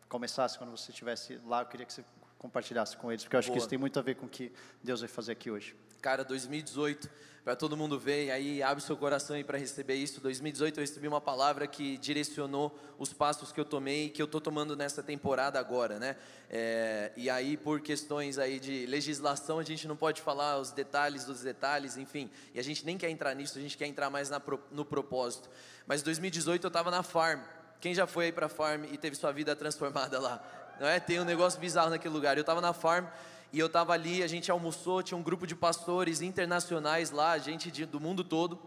começasse, quando você estivesse lá. Eu queria que você compartilhasse com eles, porque eu acho Boa. que isso tem muito a ver com o que Deus vai fazer aqui hoje. Cara, 2018 para todo mundo ver, e aí abre seu coração aí para receber isso. 2018 eu recebi uma palavra que direcionou os passos que eu tomei que eu estou tomando nessa temporada agora, né? É, e aí por questões aí de legislação a gente não pode falar os detalhes dos detalhes, enfim. E a gente nem quer entrar nisso, a gente quer entrar mais na, no propósito. Mas 2018 eu estava na Farm. Quem já foi aí para Farm e teve sua vida transformada lá? Não é? Tem um negócio bizarro naquele lugar. Eu estava na Farm e eu estava ali, a gente almoçou, tinha um grupo de pastores internacionais lá, gente de, do mundo todo,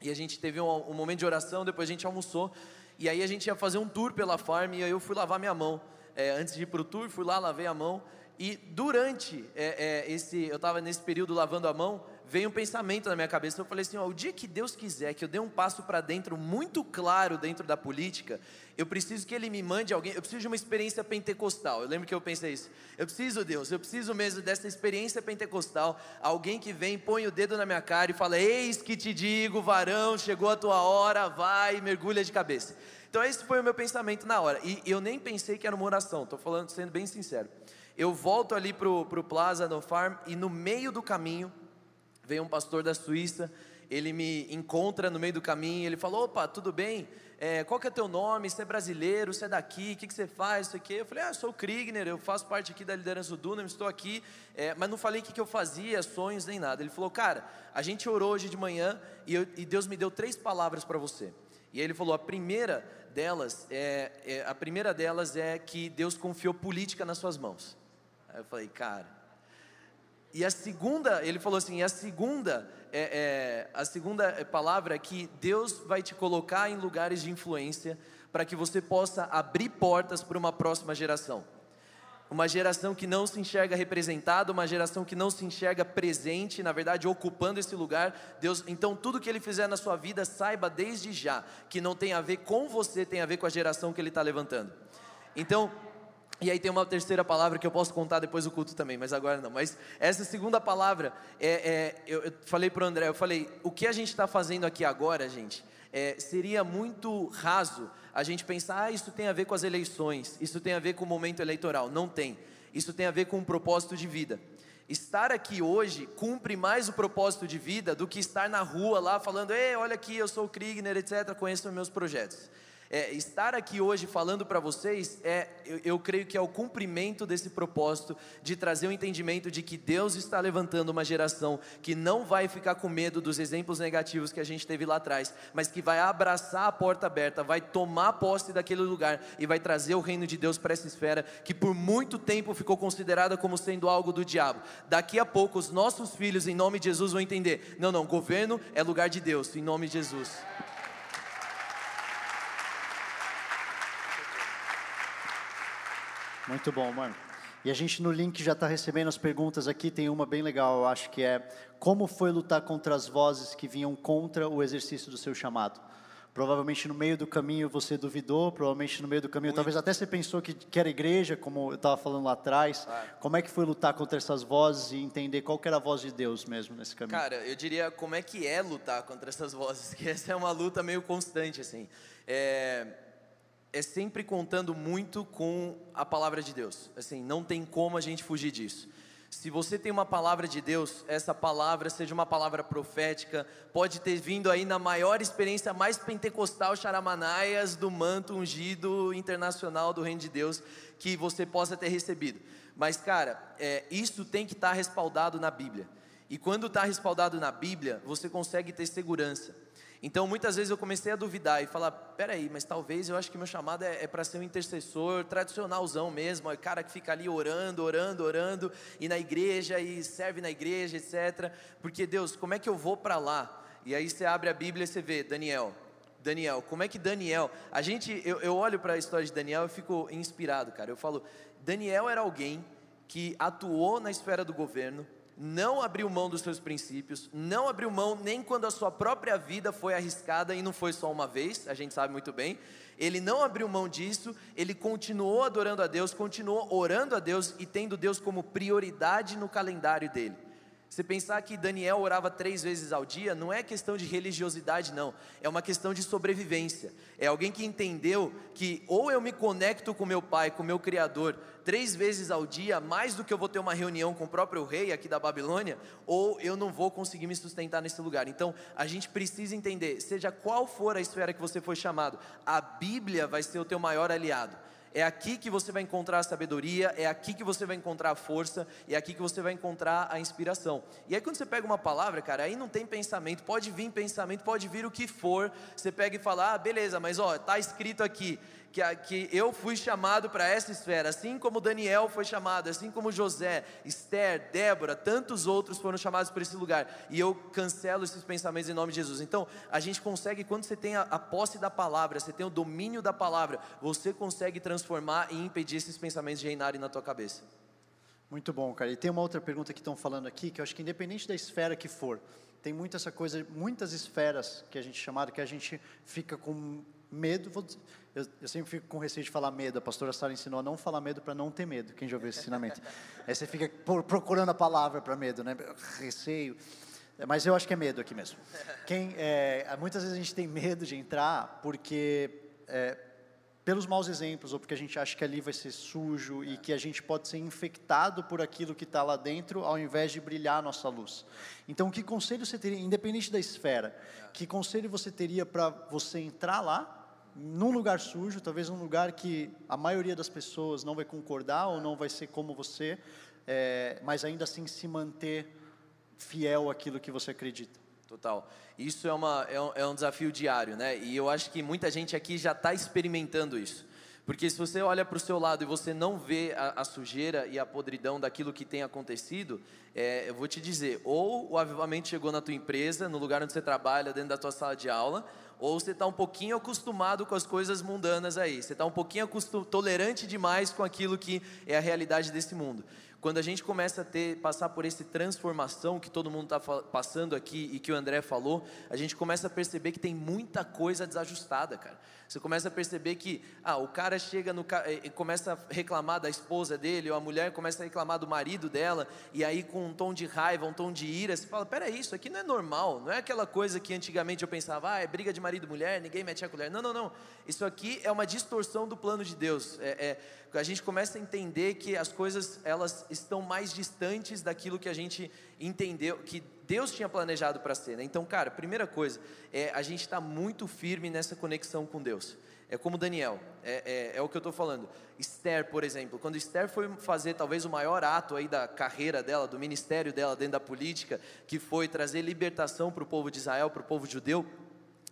e a gente teve um, um, momento de oração, depois a gente almoçou, e aí a gente ia fazer um tour pela farm, e aí eu fui lavar minha mão, é, antes de ir para o tour, fui lá, lavei a mão, e durante é, é, esse, eu estava nesse período lavando a mão, veio um pensamento na minha cabeça. Eu falei assim: ó, o dia que Deus quiser que eu dê um passo para dentro muito claro dentro da política, eu preciso que Ele me mande alguém. Eu preciso de uma experiência pentecostal. Eu lembro que eu pensei isso. Eu preciso, Deus, eu preciso mesmo dessa experiência pentecostal. Alguém que vem, põe o dedo na minha cara e fala: Eis que te digo, varão, chegou a tua hora, vai, mergulha de cabeça. Então esse foi o meu pensamento na hora. E eu nem pensei que era uma oração. Estou falando, sendo bem sincero. Eu volto ali pro, pro Plaza no Farm e no meio do caminho Veio um pastor da Suíça, ele me encontra no meio do caminho, ele falou, opa, tudo bem? É, qual que é teu nome? Você é brasileiro? Você é daqui? O que, que você faz? Isso aqui? Eu falei, ah, sou o eu faço parte aqui da liderança do Dunham, estou aqui, é, mas não falei o que, que eu fazia, sonhos, nem nada. Ele falou, cara, a gente orou hoje de manhã e, eu, e Deus me deu três palavras para você. E aí ele falou, a primeira delas é, é, a primeira delas é que Deus confiou política nas suas mãos. Aí eu falei, cara, e a segunda, ele falou assim, a segunda, é, é, a segunda palavra é que Deus vai te colocar em lugares de influência para que você possa abrir portas para uma próxima geração. Uma geração que não se enxerga representada, uma geração que não se enxerga presente, na verdade, ocupando esse lugar. Deus, então tudo que ele fizer na sua vida, saiba desde já que não tem a ver com você, tem a ver com a geração que ele está levantando. Então, e aí tem uma terceira palavra que eu posso contar depois do culto também, mas agora não. Mas essa segunda palavra, é, é eu, eu, falei para o André, eu falei, o que a gente está fazendo aqui agora, gente, é, seria muito raso a gente pensar, ah, isso tem a ver com as eleições, isso tem a ver com o momento eleitoral. Não tem. Isso tem a ver com um propósito de vida. Estar aqui hoje cumpre mais o propósito de vida do que estar na rua lá falando, ei, olha aqui, eu sou o Kriegner, etc., conheço meus projetos. É, estar aqui hoje falando para vocês, é, eu, eu, creio que é o cumprimento desse propósito de trazer o entendimento de que Deus está levantando uma geração que não vai ficar com medo dos exemplos negativos que a gente teve lá atrás, mas que vai abraçar a porta aberta, vai tomar posse daquele lugar e vai trazer o reino de Deus para essa esfera que por muito tempo ficou considerada como sendo algo do diabo. Daqui a pouco, os nossos filhos, em nome de Jesus, vão entender: não, não, governo é lugar de Deus, em nome de Jesus. Muito bom, mano. E a gente no link já está recebendo as perguntas aqui. Tem uma bem legal, eu acho que é como foi lutar contra as vozes que vinham contra o exercício do seu chamado. Provavelmente no meio do caminho você duvidou, provavelmente no meio do caminho, Muito. talvez até você pensou que, que era igreja, como eu estava falando lá atrás. Como é que foi lutar contra essas vozes e entender qual era a voz de Deus mesmo nesse caminho? Cara, eu diria como é que é lutar contra essas vozes, que essa é uma luta meio constante, assim. É, é sempre contando muito com a palavra de Deus. Assim, não tem como a gente fugir disso. Se você tem uma palavra de Deus, essa palavra seja uma palavra profética, pode ter vindo aí na maior experiência mais pentecostal, charamanaias, do manto ungido internacional do reino de Deus, que você possa ter recebido. Mas, cara, é, isso tem que estar tá respaldado na Bíblia. E quando está respaldado na Bíblia, você consegue ter segurança. Então, muitas vezes eu comecei a duvidar e falar: peraí, mas talvez eu acho que meu chamado é, é para ser um intercessor tradicionalzão mesmo, é cara que fica ali orando, orando, orando, e na igreja, e serve na igreja, etc. Porque, Deus, como é que eu vou para lá? E aí você abre a Bíblia e você vê Daniel. Daniel, como é que Daniel. A gente, eu, eu olho para a história de Daniel e fico inspirado, cara. Eu falo: Daniel era alguém que atuou na esfera do governo, não abriu mão dos seus princípios, não abriu mão nem quando a sua própria vida foi arriscada e não foi só uma vez, a gente sabe muito bem. Ele não abriu mão disso, ele continuou adorando a Deus, continuou orando a Deus e tendo Deus como prioridade no calendário dele. Você pensar que Daniel orava três vezes ao dia, não é questão de religiosidade, não. É uma questão de sobrevivência. É alguém que entendeu que ou eu me conecto com meu pai, com meu Criador, três vezes ao dia, mais do que eu vou ter uma reunião com o próprio rei aqui da Babilônia, ou eu não vou conseguir me sustentar nesse lugar. Então, a gente precisa entender, seja qual for a esfera que você foi chamado, a Bíblia vai ser o teu maior aliado. É aqui que você vai encontrar a sabedoria, é aqui que você vai encontrar a força, é aqui que você vai encontrar a inspiração. E aí quando você pega uma palavra, cara, aí não tem pensamento, pode vir pensamento, pode vir o que for. Você pega e fala: "Ah, beleza, mas ó, tá escrito aqui que, que eu fui chamado para essa esfera, assim como Daniel foi chamado, assim como José, Esther, Débora, tantos outros foram chamados para esse lugar, e eu cancelo esses pensamentos em nome de Jesus. Então, a gente consegue, quando você tem a, a posse da palavra, você tem o domínio da palavra, você consegue transformar e impedir esses pensamentos de reinarem na tua cabeça. Muito bom, cara. E tem uma outra pergunta que estão falando aqui, que eu acho que independente da esfera que for, tem muita essa coisa, muitas esferas que a gente chamada que a gente fica com medo. Eu, eu, sempre fico com receio de falar medo. A pastora Sara ensinou a não falar medo para não ter medo. Quem já ouviu esse ensinamento? Aí você fica procurando a palavra para medo, né? Receio. Mas eu acho que é medo aqui mesmo. Quem, é, muitas vezes a gente tem medo de entrar porque é, pelos maus exemplos ou porque a gente acha que ali vai ser sujo e que a gente pode ser infectado por aquilo que está lá dentro, ao invés de brilhar a nossa luz. Então, que conselho você teria, independente da esfera, que conselho você teria para você entrar lá num lugar sujo, talvez um lugar que a maioria das pessoas não vai concordar ou não vai ser como você, é, mas ainda assim se manter fiel àquilo que você acredita. Total. Isso é, uma, é, um, é um desafio diário, né? E eu acho que muita gente aqui já está experimentando isso. Porque se você olha para o seu lado e você não vê a, a, sujeira e a podridão daquilo que tem acontecido, é, eu vou te dizer, ou o avivamento chegou na tua empresa, no lugar onde você trabalha, dentro da tua sala de aula, ou você está um pouquinho acostumado com as coisas mundanas aí, você está um pouquinho tolerante demais com aquilo que é a realidade desse mundo. Quando a gente começa a ter, passar por essa transformação que todo mundo está passando aqui e que o André falou, a gente começa a perceber que tem muita coisa desajustada, cara. Você começa a perceber que, ah, o cara chega no e começa a reclamar da esposa dele, ou a mulher começa a reclamar do marido dela, e aí com um tom de raiva, um tom de ira, você fala: peraí, isso aqui não é normal, não é aquela coisa que antigamente eu pensava, ah, é briga de marido e mulher, ninguém mete a colher. Não, não, não. Isso aqui é uma distorção do plano de Deus. É, é, a gente começa a entender que as coisas elas estão mais distantes daquilo que a gente entendeu, que Deus tinha planejado para ser. Né? Então, cara, primeira coisa, é a gente está muito firme nessa conexão com Deus. É como Daniel, é, é, é o que eu estou falando. Esther, por exemplo, quando Esther foi fazer talvez o maior ato aí da carreira dela, do ministério dela dentro da política, que foi trazer libertação para o povo de Israel, para o povo judeu,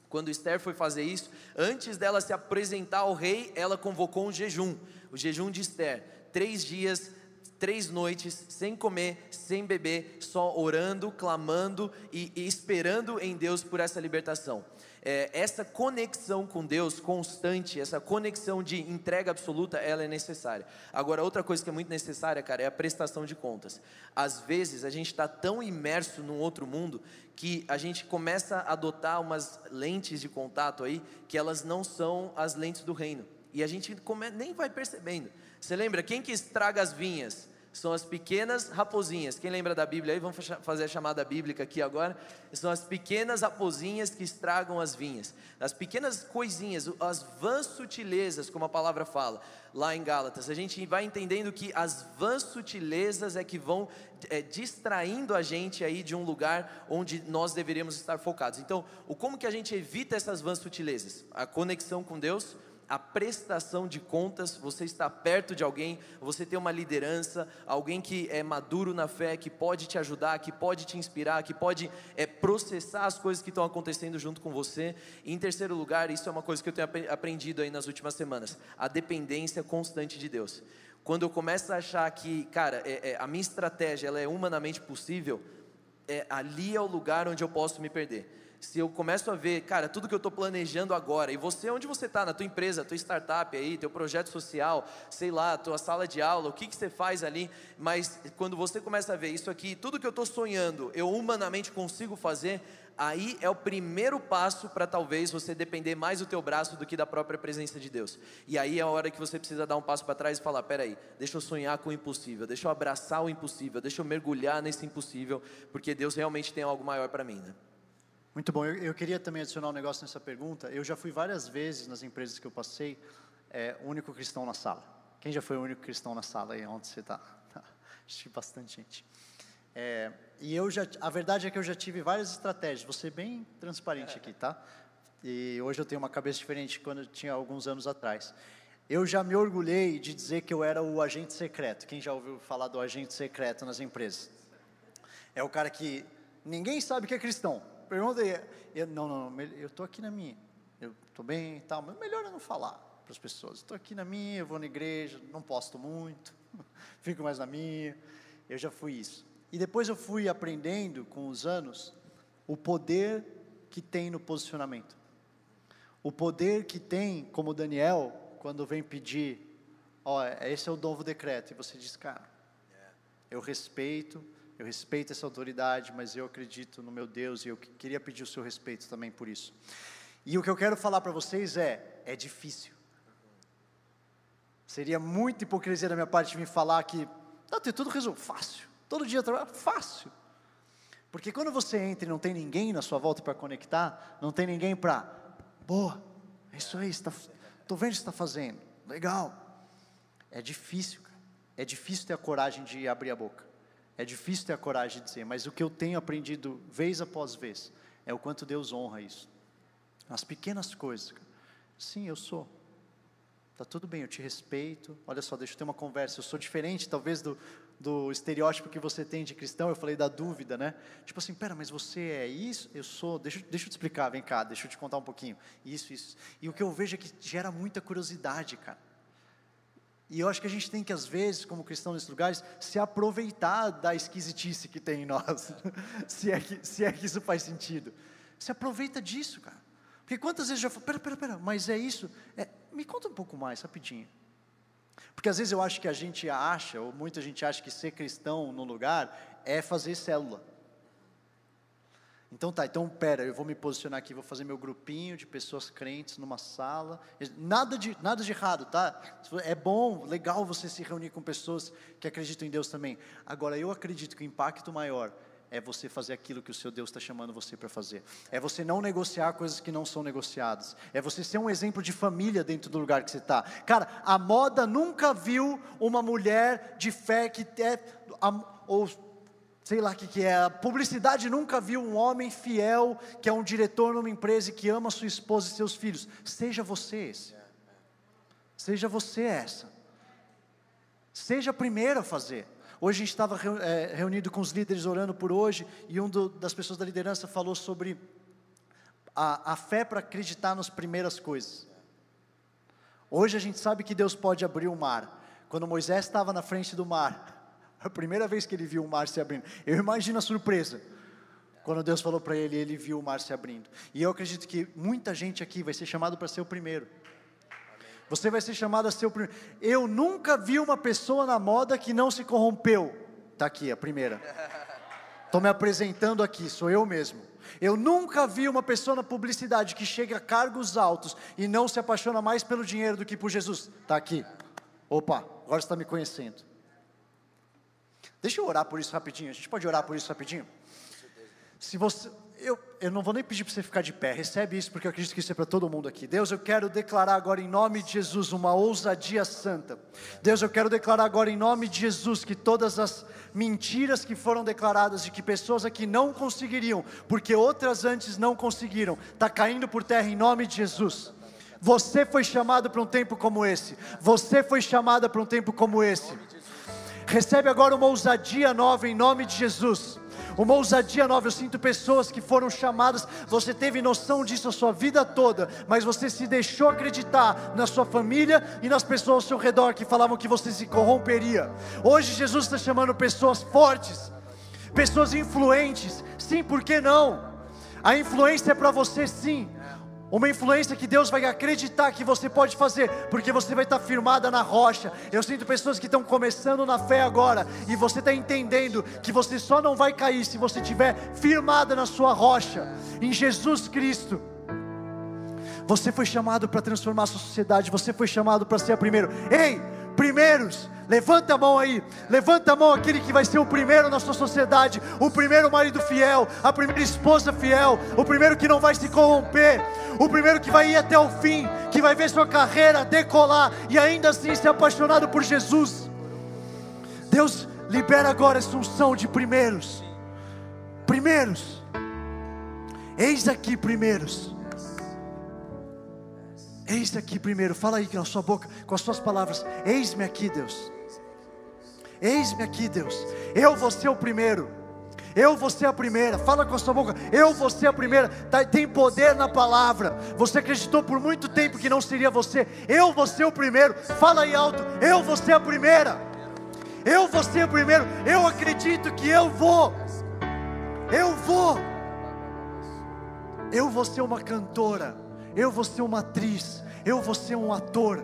quando Esther foi fazer isso, antes dela se apresentar ao rei, ela convocou um jejum, o jejum de Esther, três dias, três noites, sem comer, sem beber, só orando, clamando e, e esperando em Deus por essa libertação é, essa conexão com Deus constante, essa conexão de entrega absoluta, ela é necessária. Agora, outra coisa que é muito necessária, cara, é a prestação de contas. Às vezes, a gente está tão imerso num outro mundo que a gente começa a adotar umas lentes de contato aí que elas não são as lentes do reino. E a gente come, nem vai percebendo. Você lembra quem que estraga as vinhas? são as pequenas raposinhas. Quem lembra da Bíblia aí? Vamos fazer a chamada bíblica aqui agora. São as pequenas raposinhas que estragam as vinhas. As pequenas coisinhas, as vãs sutilezas, como a palavra fala lá em Gálatas. A gente vai entendendo que as vãs sutilezas é que vão é, distraindo a gente aí de um lugar onde nós deveríamos estar focados. Então, o como que a gente evita essas vãs sutilezas? A conexão com Deus a prestação de contas, você está perto de alguém, você tem uma liderança, alguém que é maduro na fé, que pode te ajudar, que pode te inspirar, que pode é, processar as coisas que estão acontecendo junto com você. E em terceiro lugar, isso é uma coisa que eu tenho aprendido aí nas últimas semanas: a dependência constante de Deus. Quando eu começo a achar que, cara, é, é, a minha estratégia ela é humanamente possível, é, ali é o lugar onde eu posso me perder se eu começo a ver, cara, tudo que eu estou planejando agora, e você, onde você está, na tua empresa, tua startup aí, teu projeto social, sei lá, tua sala de aula, o que, que você faz ali, mas quando você começa a ver isso aqui, tudo que eu estou sonhando, eu humanamente consigo fazer, aí é o primeiro passo para talvez você depender mais do teu braço do que da própria presença de Deus. E aí é a hora que você precisa dar um passo para trás e falar: peraí, deixa eu sonhar com o impossível, deixa eu abraçar o impossível, deixa eu mergulhar nesse impossível, porque Deus realmente tem algo maior para mim, né? Muito bom. Eu, eu, queria também adicionar um negócio nessa pergunta. Eu já fui várias vezes nas empresas que eu passei, é, único cristão na sala. Quem já foi o único cristão na sala aí onde você está? Acho que bastante gente. É, e eu já, a verdade é que eu já tive várias estratégias. Vou ser bem transparente aqui, tá? E hoje eu tenho uma cabeça diferente quando eu tinha alguns anos atrás. Eu já me orgulhei de dizer que eu era o agente secreto. Quem já ouviu falar do agente secreto nas empresas? É o cara que ninguém sabe que é cristão pergunta e eu, não, não, eu estou aqui na minha, eu estou bem e tal, mas melhor eu não falar para as pessoas. Estou aqui na minha, eu vou na igreja, não posto muito, fico mais na minha. Eu já fui isso. E depois eu fui aprendendo com os anos o poder que tem no posicionamento. O poder que tem, como Daniel, quando vem pedir, ó, esse é o novo decreto, e você diz, cara, eu respeito, eu respeito essa autoridade, mas eu acredito no meu Deus e eu queria pedir o seu respeito também por isso. E o que eu quero falar para vocês é: é difícil. Seria muita hipocrisia da minha parte me falar que tá, tem tudo resolvido, fácil. Todo dia trabalho, fácil. Porque quando você entra e não tem ninguém na sua volta para conectar, não tem ninguém para, boa, é isso aí, estou tá, vendo o que está fazendo, legal. É difícil, cara. é difícil ter a coragem de abrir a boca. É difícil ter a coragem de dizer, mas o que eu tenho aprendido vez após vez é o quanto Deus honra isso. As pequenas coisas. Sim, eu sou. Tá tudo bem, eu te respeito. Olha só, deixa eu ter uma conversa. Eu sou diferente, talvez, do, do estereótipo que você tem de cristão. Eu falei da dúvida, né? Tipo assim, pera, mas você é isso? Eu sou. Deixa, deixa eu te explicar, vem cá, deixa eu te contar um pouquinho. Isso, isso. E o que eu vejo é que gera muita curiosidade, cara. E eu acho que a gente tem que, às vezes, como cristão nesses lugares, se aproveitar da esquisitice que tem em nós. se, é que, se é que isso faz sentido. Se aproveita disso, cara. Porque quantas vezes já falou, pera, pera, pera, mas é isso? É, me conta um pouco mais, rapidinho. Porque às vezes eu acho que a gente acha, ou muita gente acha que ser cristão no lugar é fazer célula. Então tá, então pera, eu vou me posicionar aqui, vou fazer meu grupinho de pessoas crentes numa sala. Nada de, nada de errado, tá? É bom, legal você se reunir com pessoas que acreditam em Deus também. Agora, eu acredito que o impacto maior é você fazer aquilo que o seu Deus está chamando você para fazer. É você não negociar coisas que não são negociadas. É você ser um exemplo de família dentro do lugar que você está. Cara, a moda nunca viu uma mulher de fé que é, ou sei lá o que, que é. A publicidade nunca viu um homem fiel, que é um diretor numa empresa e que ama sua esposa e seus filhos. Seja você esse. Seja você essa. Seja a primeira a fazer. Hoje a gente estava é, reunido com os líderes orando por hoje e um do, das pessoas da liderança falou sobre a, a fé para acreditar nas primeiras coisas. Hoje a gente sabe que Deus pode abrir o mar. Quando Moisés estava na frente do mar, a primeira vez que ele viu o mar se abrindo, eu imagino a surpresa. Quando Deus falou para ele, ele viu o mar se abrindo. E eu acredito que muita gente aqui vai ser chamado para ser o primeiro. Você vai ser chamado a ser o primeiro. Eu nunca vi uma pessoa na moda que não se corrompeu. Está aqui a primeira. Estou me apresentando aqui, sou eu mesmo. Eu nunca vi uma pessoa na publicidade que chega a cargos altos e não se apaixona mais pelo dinheiro do que por Jesus. Está aqui. Opa, agora está me conhecendo. Deixa eu orar por isso rapidinho. A gente pode orar por isso rapidinho? Se você, eu, eu não vou nem pedir para você ficar de pé, recebe isso porque eu acredito que isso é para todo mundo aqui. Deus, eu quero declarar agora em nome de Jesus uma ousadia santa. Deus, eu quero declarar agora em nome de Jesus que todas as mentiras que foram declaradas de que pessoas aqui não conseguiriam, porque outras antes não conseguiram, está caindo por terra em nome de Jesus. Você foi chamado para um tempo como esse. Você foi chamada para um tempo como esse. Recebe agora uma ousadia nova em nome de Jesus uma ousadia nova. Eu sinto pessoas que foram chamadas, você teve noção disso a sua vida toda, mas você se deixou acreditar na sua família e nas pessoas ao seu redor que falavam que você se corromperia. Hoje Jesus está chamando pessoas fortes, pessoas influentes. Sim, por que não? A influência é para você sim. Uma influência que Deus vai acreditar que você pode fazer, porque você vai estar firmada na rocha. Eu sinto pessoas que estão começando na fé agora, e você está entendendo que você só não vai cair se você estiver firmada na sua rocha, em Jesus Cristo. Você foi chamado para transformar a sua sociedade, você foi chamado para ser a primeiro. Ei, primeiros, levanta a mão aí, levanta a mão aquele que vai ser o primeiro na sua sociedade, o primeiro marido fiel, a primeira esposa fiel, o primeiro que não vai se corromper, o primeiro que vai ir até o fim, que vai ver sua carreira decolar e ainda assim ser apaixonado por Jesus. Deus libera agora essa unção de primeiros, primeiros, eis aqui primeiros. Eis aqui primeiro, fala aí na sua boca, com as suas palavras: Eis-me aqui, Deus. Eis-me aqui, Deus. Eu vou ser o primeiro. Eu vou ser a primeira. Fala com a sua boca. Eu vou ser a primeira. Tá, tem poder na palavra. Você acreditou por muito tempo que não seria você. Eu vou ser o primeiro. Fala aí alto. Eu vou ser a primeira. Eu vou ser o primeiro. Eu acredito que eu vou. Eu vou. Eu vou ser uma cantora eu vou ser uma atriz, eu vou ser um ator.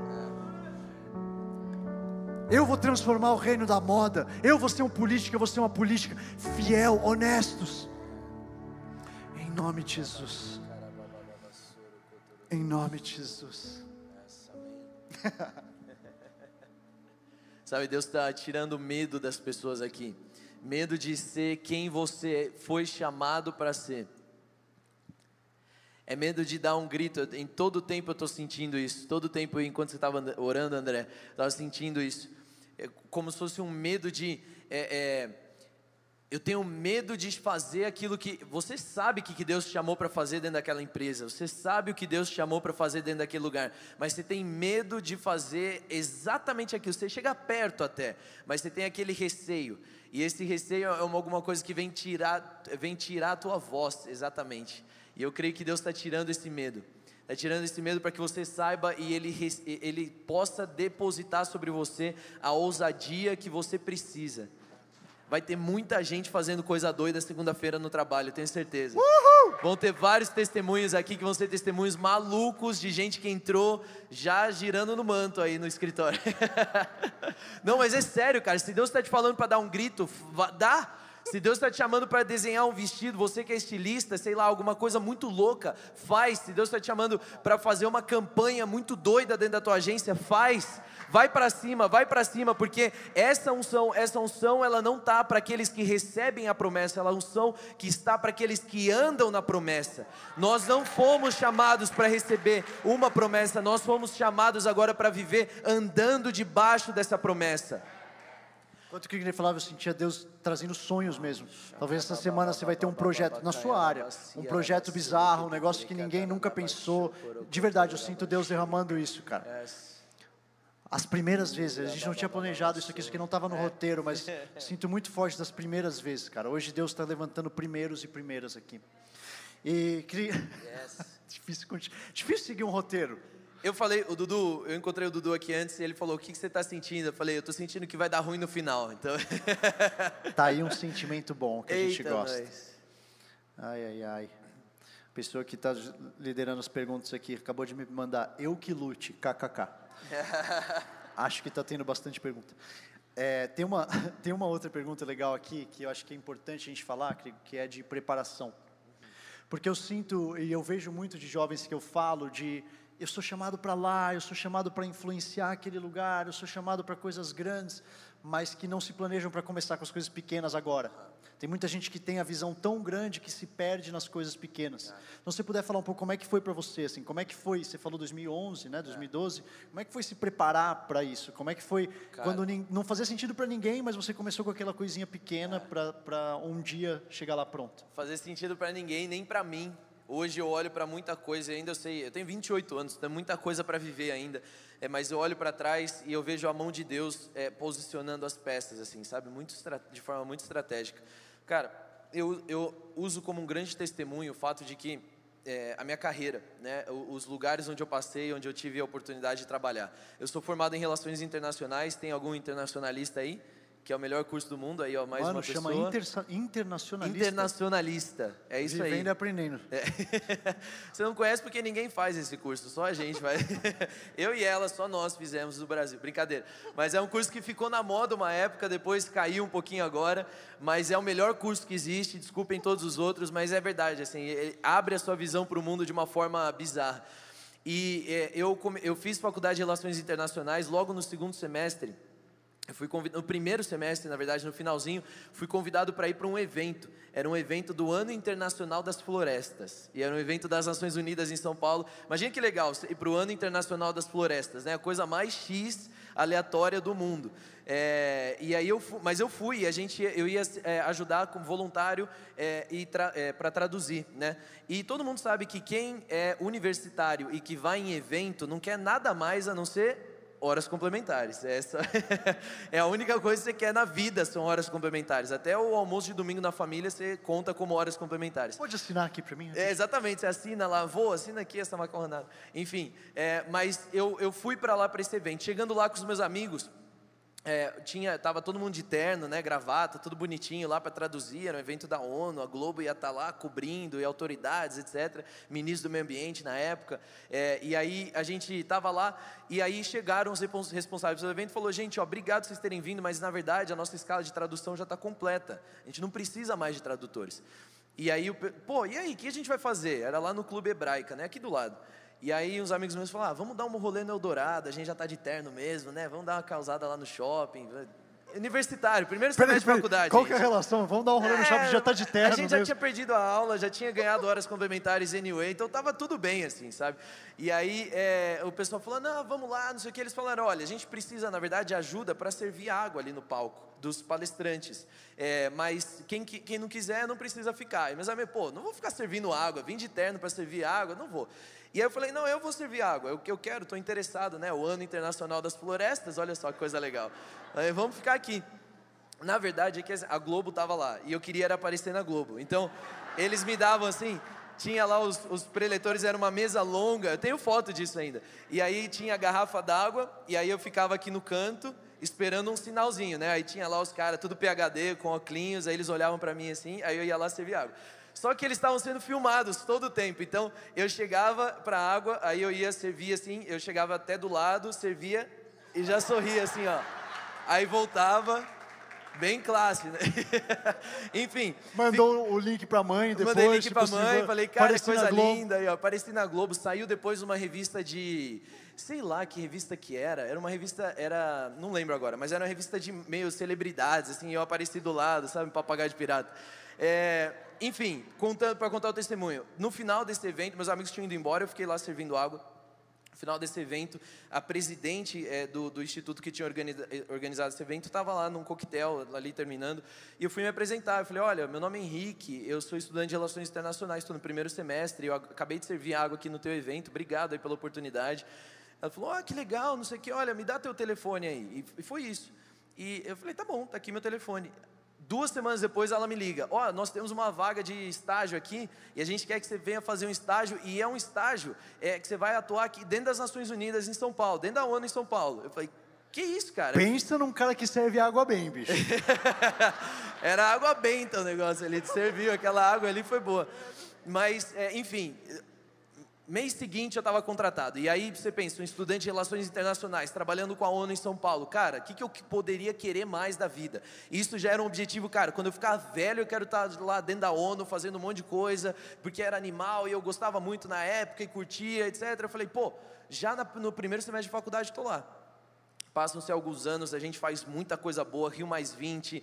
Eu vou transformar o reino da moda. Eu vou ser um político, eu vou ser uma política fiel, honestos. Em nome de Jesus. Em nome de Jesus. Sabe, Deus está tirando medo das pessoas aqui. Medo de ser quem você foi chamado para ser é medo de dar um grito. Em todo tempo eu estou sentindo isso. Todo tempo, enquanto você estava orando, André, estava sentindo isso. É como se fosse um medo de. É, é, eu tenho medo de fazer aquilo que. Você sabe o que Deus te chamou para fazer dentro daquela empresa. Você sabe o que Deus te chamou para fazer dentro daquele lugar. Mas você tem medo de fazer exatamente aquilo. Você chega perto até, mas você tem aquele receio. E esse receio é uma, alguma coisa que vem tirar, vem tirar a tua voz, exatamente. E eu creio que Deus está tirando esse medo. Está tirando esse medo para que você saiba e ele, ele possa depositar sobre você a ousadia que você precisa. Vai ter muita gente fazendo coisa doida segunda-feira no trabalho, tenho certeza. Uhul! Vão ter vários testemunhos aqui que vão ser testemunhos malucos de gente que entrou já girando no manto aí no escritório. Não, mas é sério, cara. Se Deus está te falando para dar um grito, dá. Se Deus está te chamando para desenhar um vestido, você que é estilista, sei lá, alguma coisa muito louca, faz. Se Deus está te chamando para fazer uma campanha muito doida dentro da tua agência, faz. Vai para cima, vai para cima, porque essa unção, essa unção, ela não está para aqueles que recebem a promessa, ela é unção que está para aqueles que andam na promessa. Nós não fomos chamados para receber uma promessa, nós fomos chamados agora para viver andando debaixo dessa promessa. Quanto que ele falava, eu sentia Deus trazendo sonhos mesmo. Talvez essa semana você vai ter um projeto na sua área, um projeto bizarro, um negócio que ninguém nunca pensou. De verdade, eu sinto Deus derramando isso, cara. As primeiras vezes, a gente não tinha planejado isso aqui, isso aqui não estava no roteiro, mas sinto muito forte das primeiras vezes, cara. Hoje Deus está levantando primeiros e primeiras aqui. E queria... Difícil, difícil seguir um roteiro. Eu falei, o Dudu, eu encontrei o Dudu aqui antes e ele falou: O que, que você está sentindo? Eu falei: Eu estou sentindo que vai dar ruim no final. Então. tá aí um sentimento bom que a gente Eita, gosta. nós. Ai, ai, ai. A pessoa que está liderando as perguntas aqui acabou de me mandar eu que lute, kkk. acho que está tendo bastante pergunta. É, tem, uma, tem uma outra pergunta legal aqui que eu acho que é importante a gente falar, que, que é de preparação. Porque eu sinto e eu vejo muito de jovens que eu falo de eu sou chamado para lá, eu sou chamado para influenciar aquele lugar, eu sou chamado para coisas grandes, mas que não se planejam para começar com as coisas pequenas agora. Tem muita gente que tem a visão tão grande que se perde nas coisas pequenas. Então, se você puder falar um pouco como é que foi para você, assim, como é que foi? Você falou 2011, né, 2012. Como é que foi se preparar para isso? Como é que foi Cara. quando não fazia sentido para ninguém, mas você começou com aquela coisinha pequena para um dia chegar lá pronto? fazer sentido para ninguém, nem para mim. Hoje eu olho para muita coisa ainda eu sei, eu tenho 28 anos, tem muita coisa para viver ainda, é, mas eu olho para trás e eu vejo a mão de Deus é, posicionando as peças, assim, sabe, muito de forma muito estratégica. Cara, eu, eu uso como um grande testemunho o fato de que é, a minha carreira, né, os lugares onde eu passei, onde eu tive a oportunidade de trabalhar. Eu sou formado em relações internacionais, tem algum internacionalista aí? Que é o melhor curso do mundo, aí ó, mais Mano, uma chama pessoa. intersa- internacionalista. Internacionalista, é isso aí. Vivendo e aprendendo. É. Você não conhece porque ninguém faz esse curso, só a gente faz. Eu e ela, só nós fizemos no Brasil. Brincadeira. Mas é um curso que ficou na moda uma época, depois caiu um pouquinho agora, mas é o melhor curso que existe. Desculpem todos os outros, mas é verdade. Assim, ele abre a sua visão para o mundo de uma forma bizarra. E é, eu, eu fiz faculdade de Relações Internacionais logo no segundo semestre. Eu fui convidado, no primeiro semestre, na verdade, no finalzinho, fui convidado para ir para um evento. Era um evento do Ano Internacional das Florestas. E era um evento das Nações Unidas em São Paulo. Imagina que legal, ir para o Ano Internacional das Florestas, né? A coisa mais X aleatória do mundo. É, e aí eu fui, mas eu fui, a gente, eu ia é, ajudar como voluntário é, e para traduzir, né? E todo mundo sabe que quem é universitário e que vai em evento não quer nada mais a não ser horas complementares. Essa é a única coisa que você quer na vida, são horas complementares. Até o almoço de domingo na família você conta como horas complementares. Pode assinar aqui para mim? É, exatamente, você assina lá, vou, assina aqui essa macarronada. Enfim, é, mas eu, eu fui para lá para esse evento. Chegando lá com os meus amigos, é, tinha, tava todo mundo de terno, né, gravata, tudo bonitinho lá para traduzir. Era um evento da ONU, a Globo ia estar lá cobrindo, e autoridades, etc. Ministro do Meio Ambiente na época. É, e aí a gente estava lá, e aí chegaram os respons- responsáveis do evento e falou: gente, ó, obrigado por vocês terem vindo, mas na verdade a nossa escala de tradução já está completa. A gente não precisa mais de tradutores. E aí, pô, e aí, o que a gente vai fazer? Era lá no Clube Hebraica, né, aqui do lado. E aí uns amigos meus falaram, ah, vamos dar um rolê no Eldorado, a gente já tá de terno mesmo, né? Vamos dar uma causada lá no shopping. Universitário, primeiro semestre de faculdade. Qual que é a relação? Vamos dar um rolê no É, shopping, já tá de terno A gente já mesmo. tinha perdido a aula, já tinha ganhado horas complementares anyway, então tava tudo bem, assim, sabe? E aí é, o pessoal falou, não, vamos lá, não sei o que. Eles falaram, olha, a gente precisa, na verdade, de ajuda para servir água ali no palco dos palestrantes. É, mas quem, quem não quiser não precisa ficar. E meus amigos, pô, não vou ficar servindo água, vim de terno para servir água, não vou. E aí eu falei, não, eu vou servir água, é o que eu quero, estou interessado, né? O Ano Internacional das Florestas, olha só que coisa legal. Aí, vamos ficar aqui. Na verdade é que a Globo tava lá e eu queria era aparecer na Globo. Então, eles me davam assim, tinha lá os, os preletores, era uma mesa longa, eu tenho foto disso ainda. E aí tinha a garrafa d'água e aí eu ficava aqui no canto esperando um sinalzinho, né? Aí tinha lá os caras, tudo PHD, com óculos, aí eles olhavam para mim assim, aí eu ia lá servir água. Só que eles estavam sendo filmados todo o tempo. Então, eu chegava para a água, aí eu ia servir assim, eu chegava até do lado, servia e já sorria assim, ó. Aí voltava, bem classe, né? Enfim. Mandou o link pra mãe depois. Mandei link se pra possível. mãe, falei, cara, na coisa Globo. linda. Aí, ó, apareci na Globo, saiu depois uma revista de. Sei lá que revista que era. Era uma revista, era. Não lembro agora, mas era uma revista de meio celebridades, assim, eu apareci do lado, sabe? Papagaio de pirata. É, enfim, contando para contar o testemunho. No final desse evento, meus amigos tinham ido embora, eu fiquei lá servindo água. No final desse evento, a presidente eh, do, do instituto que tinha eh, organizado esse evento estava lá num coquetel, ali terminando, e eu fui me apresentar. Eu falei: Olha, meu nome é Henrique, eu sou estudante de Relações Internacionais, estou no primeiro semestre, eu ac- acabei de servir água aqui no teu evento, obrigado aí pela oportunidade. Ela falou, ah, que legal, não sei o que, olha, me dá teu telefone aí. E foi isso. E eu falei, tá bom, tá aqui meu telefone. Duas semanas depois ela me liga, ó, oh, nós temos uma vaga de estágio aqui e a gente quer que você venha fazer um estágio e é um estágio é, que você vai atuar aqui dentro das Nações Unidas em São Paulo, dentro da ONU em São Paulo. Eu falei, que isso, cara? Pensa num cara que serve água bem, bicho. Era água benta o negócio ali, serviu aquela água ali foi boa. Mas, é, enfim, Mês seguinte eu estava contratado. E aí você pensa, um estudante de relações internacionais, trabalhando com a ONU em São Paulo. Cara, o que, que eu poderia querer mais da vida? Isso já era um objetivo, cara. Quando eu ficar velho, eu quero estar tá lá dentro da ONU fazendo um monte de coisa, porque era animal e eu gostava muito na época e curtia, etc. Eu falei, pô, já no primeiro semestre de faculdade estou lá. Passam-se alguns anos, a gente faz muita coisa boa, Rio Mais 20,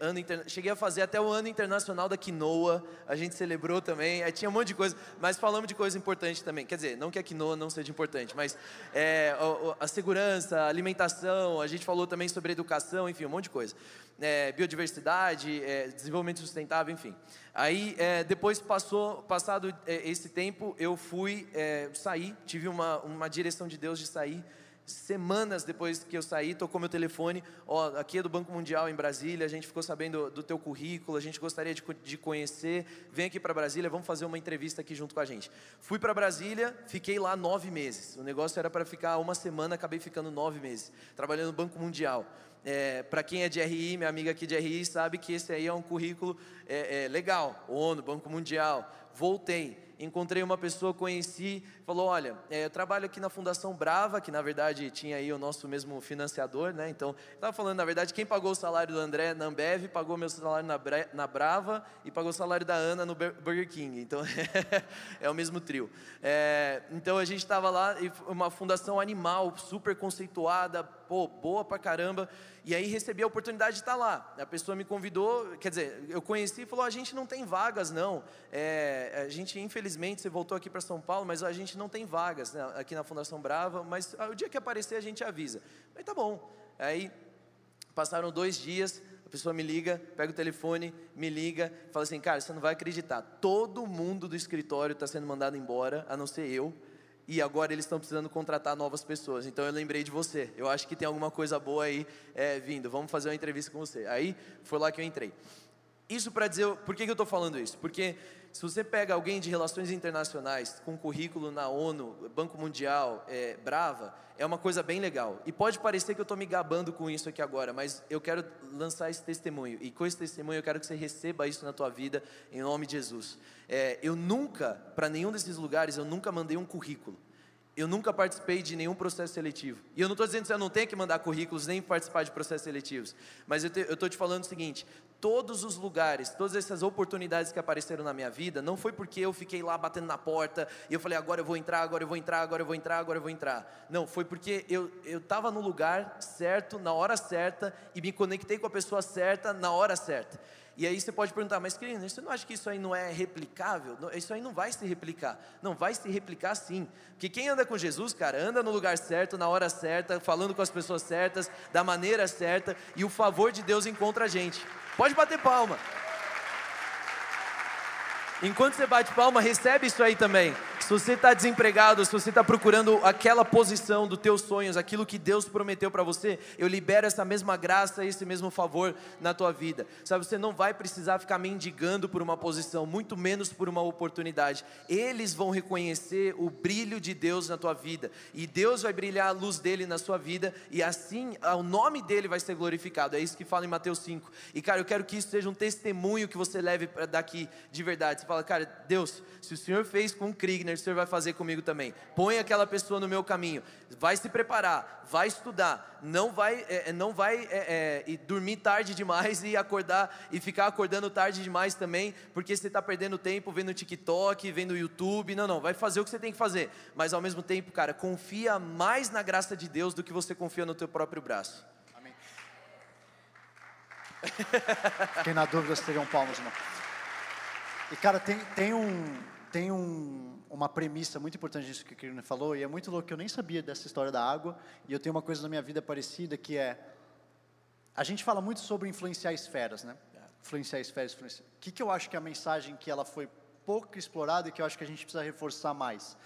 ano cheguei a fazer até o ano internacional da quinoa, a gente celebrou também, tinha um monte de coisa, mas falamos de coisa importante também, quer dizer, não que a quinoa não seja importante, mas é, a, a, segurança, a alimentação, a gente falou também sobre educação, enfim, um monte de coisa. É, biodiversidade, é, desenvolvimento sustentável, enfim. Aí, é, depois passou, passado é, esse tempo, eu fui é, sair, tive uma, uma direção de Deus de sair, semanas depois que eu saí, tocou meu telefone, ó, aqui é do Banco Mundial em Brasília, a gente ficou sabendo do teu currículo, a gente gostaria de, de conhecer, vem aqui para Brasília, vamos fazer uma entrevista aqui junto com a gente. Fui para Brasília, fiquei lá nove meses, o negócio era para ficar uma semana, acabei ficando nove meses, trabalhando no Banco Mundial. É, para quem é de RI, minha amiga aqui de RI sabe que esse aí é um currículo é, é, legal, ONU, Banco Mundial. Voltei, encontrei uma pessoa, conheci, falou, olha, é, eu trabalho aqui na Fundação Brava, que na verdade tinha aí o nosso mesmo financiador, né? Então, estava falando, na verdade, quem pagou o salário do André na Ambev, pagou meu salário na, na Brava e pagou o salário da Ana no Burger King. Então, é o mesmo trio. É, então, a gente estava lá, e uma fundação animal, super conceituada, pô, boa pra caramba. E aí recebi a oportunidade de estar lá. A pessoa me convidou, quer dizer, eu conheci e falou: a gente não tem vagas, não. É, a gente, infelizmente, você voltou aqui para São Paulo, mas a gente não tem vagas né, aqui na Fundação Brava. Mas o dia que aparecer, a gente avisa. Aí tá bom. Aí passaram dois dias, a pessoa me liga, pega o telefone, me liga, fala assim: cara, você não vai acreditar. Todo mundo do escritório está sendo mandado embora, a não ser eu e agora eles estão precisando contratar novas pessoas. Então eu lembrei de você. Eu acho que tem alguma coisa boa aí é, vindo. Vamos fazer uma entrevista com você. Aí foi lá que eu entrei. Isso para dizer, por que, que eu estou falando isso? Porque se você pega alguém de relações internacionais com currículo na ONU, Banco Mundial, é, Brava, é uma coisa bem legal. E pode parecer que eu estou me gabando com isso aqui agora, mas eu quero lançar esse testemunho. E com esse testemunho eu quero que você receba isso na tua vida, em nome de Jesus. É, eu nunca, para nenhum desses lugares, eu nunca mandei um currículo. Eu nunca participei de nenhum processo seletivo. E eu não estou dizendo que você não tem que mandar currículos nem participar de processos seletivos. Mas eu estou te falando o seguinte: todos os lugares, todas essas oportunidades que apareceram na minha vida, não foi porque eu fiquei lá batendo na porta e eu falei, agora eu vou entrar, agora eu vou entrar, agora eu vou entrar, agora eu vou entrar. Não, foi porque eu estava no lugar certo, na hora certa e me conectei com a pessoa certa na hora certa. E aí você pode perguntar, mas querido, você não acha que isso aí não é replicável? Isso aí não vai se replicar. Não, vai se replicar sim. Porque quem anda com Jesus, cara, anda no lugar certo, na hora certa, falando com as pessoas certas, da maneira certa, e o favor de Deus encontra a gente. Pode bater palma. Enquanto você bate palma, recebe isso aí também. Se você está desempregado, se você está procurando aquela posição dos teus sonhos, aquilo que Deus prometeu para você, eu libero essa mesma graça, esse mesmo favor na tua vida. Sabe, você não vai precisar ficar mendigando por uma posição, muito menos por uma oportunidade. Eles vão reconhecer o brilho de Deus na tua vida, e Deus vai brilhar a luz dele na sua vida, e assim o nome dele vai ser glorificado. É isso que fala em Mateus 5. E cara, eu quero que isso seja um testemunho que você leve daqui de verdade. Você fala, cara, Deus, se o Senhor fez com o Kriegner, o Senhor vai fazer comigo também. Põe aquela pessoa no meu caminho. Vai se preparar, vai estudar. Não vai, é, é não vai é, é, dormir tarde demais e acordar e ficar acordando tarde demais também, porque você está perdendo tempo vendo TikTok, vendo YouTube. Não, não. Vai fazer o que você tem que fazer. Mas ao mesmo tempo, cara, confia mais na graça de Deus do que você confia no teu próprio braço. Amém. Fiquei na dúvida se teriam palmas, irmão. E cara, tem, tem um tem um, uma premissa muito importante disso que o Kirina falou, e é muito louco que eu nem sabia dessa história da água, e eu tenho uma coisa na minha vida parecida que é, a gente fala muito sobre influenciar esferas, né? Influenciar esferas, influenciar. O que, que eu acho que é a mensagem que ela foi pouco explorada e que eu acho que a gente precisa reforçar mais?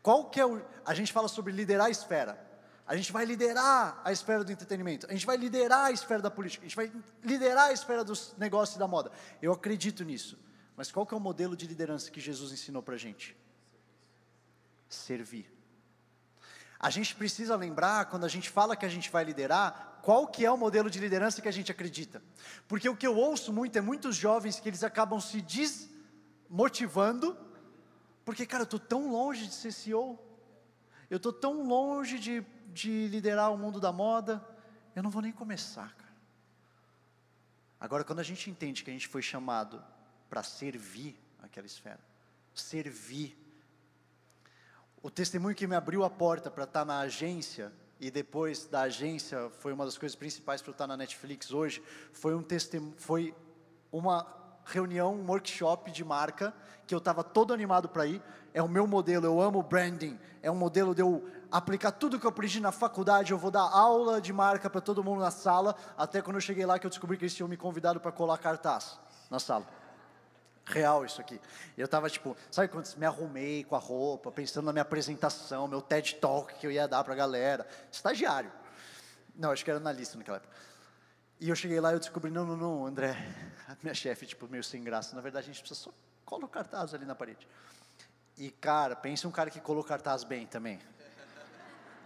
Qual que é o. A gente fala sobre liderar a esfera. A gente vai liderar a esfera do entretenimento, a gente vai liderar a esfera da política, a gente vai liderar a esfera dos negócios e da moda. Eu acredito nisso. Mas qual que é o modelo de liderança que Jesus ensinou para a gente? Servir. A gente precisa lembrar, quando a gente fala que a gente vai liderar, qual que é o modelo de liderança que a gente acredita. Porque o que eu ouço muito é muitos jovens que eles acabam se desmotivando, porque, cara, eu estou tão longe de ser CEO, eu estou tão longe de de liderar o mundo da moda, eu não vou nem começar, cara. Agora, quando a gente entende que a gente foi chamado para servir aquela esfera, servir. O testemunho que me abriu a porta para estar tá na agência e depois da agência foi uma das coisas principais para eu estar tá na Netflix hoje, foi um foi uma reunião, um workshop de marca que eu estava todo animado para ir. É o meu modelo, eu amo branding. É um modelo de eu aplicar tudo que eu aprendi na faculdade. Eu vou dar aula de marca para todo mundo na sala. Até quando eu cheguei lá que eu descobri que eles tinham me convidado para colar cartaz na sala. Real isso aqui. Eu estava tipo, sabe quando me arrumei com a roupa, pensando na minha apresentação, meu TED Talk que eu ia dar para a galera. Estagiário. Não, acho que era analista naquela época. E eu cheguei lá e eu descobri, não, não, não, André, a minha chefe, tipo, meio sem graça. Na verdade, a gente precisa só colar o cartaz ali na parede. E, cara, pensa um cara que colou cartaz bem também.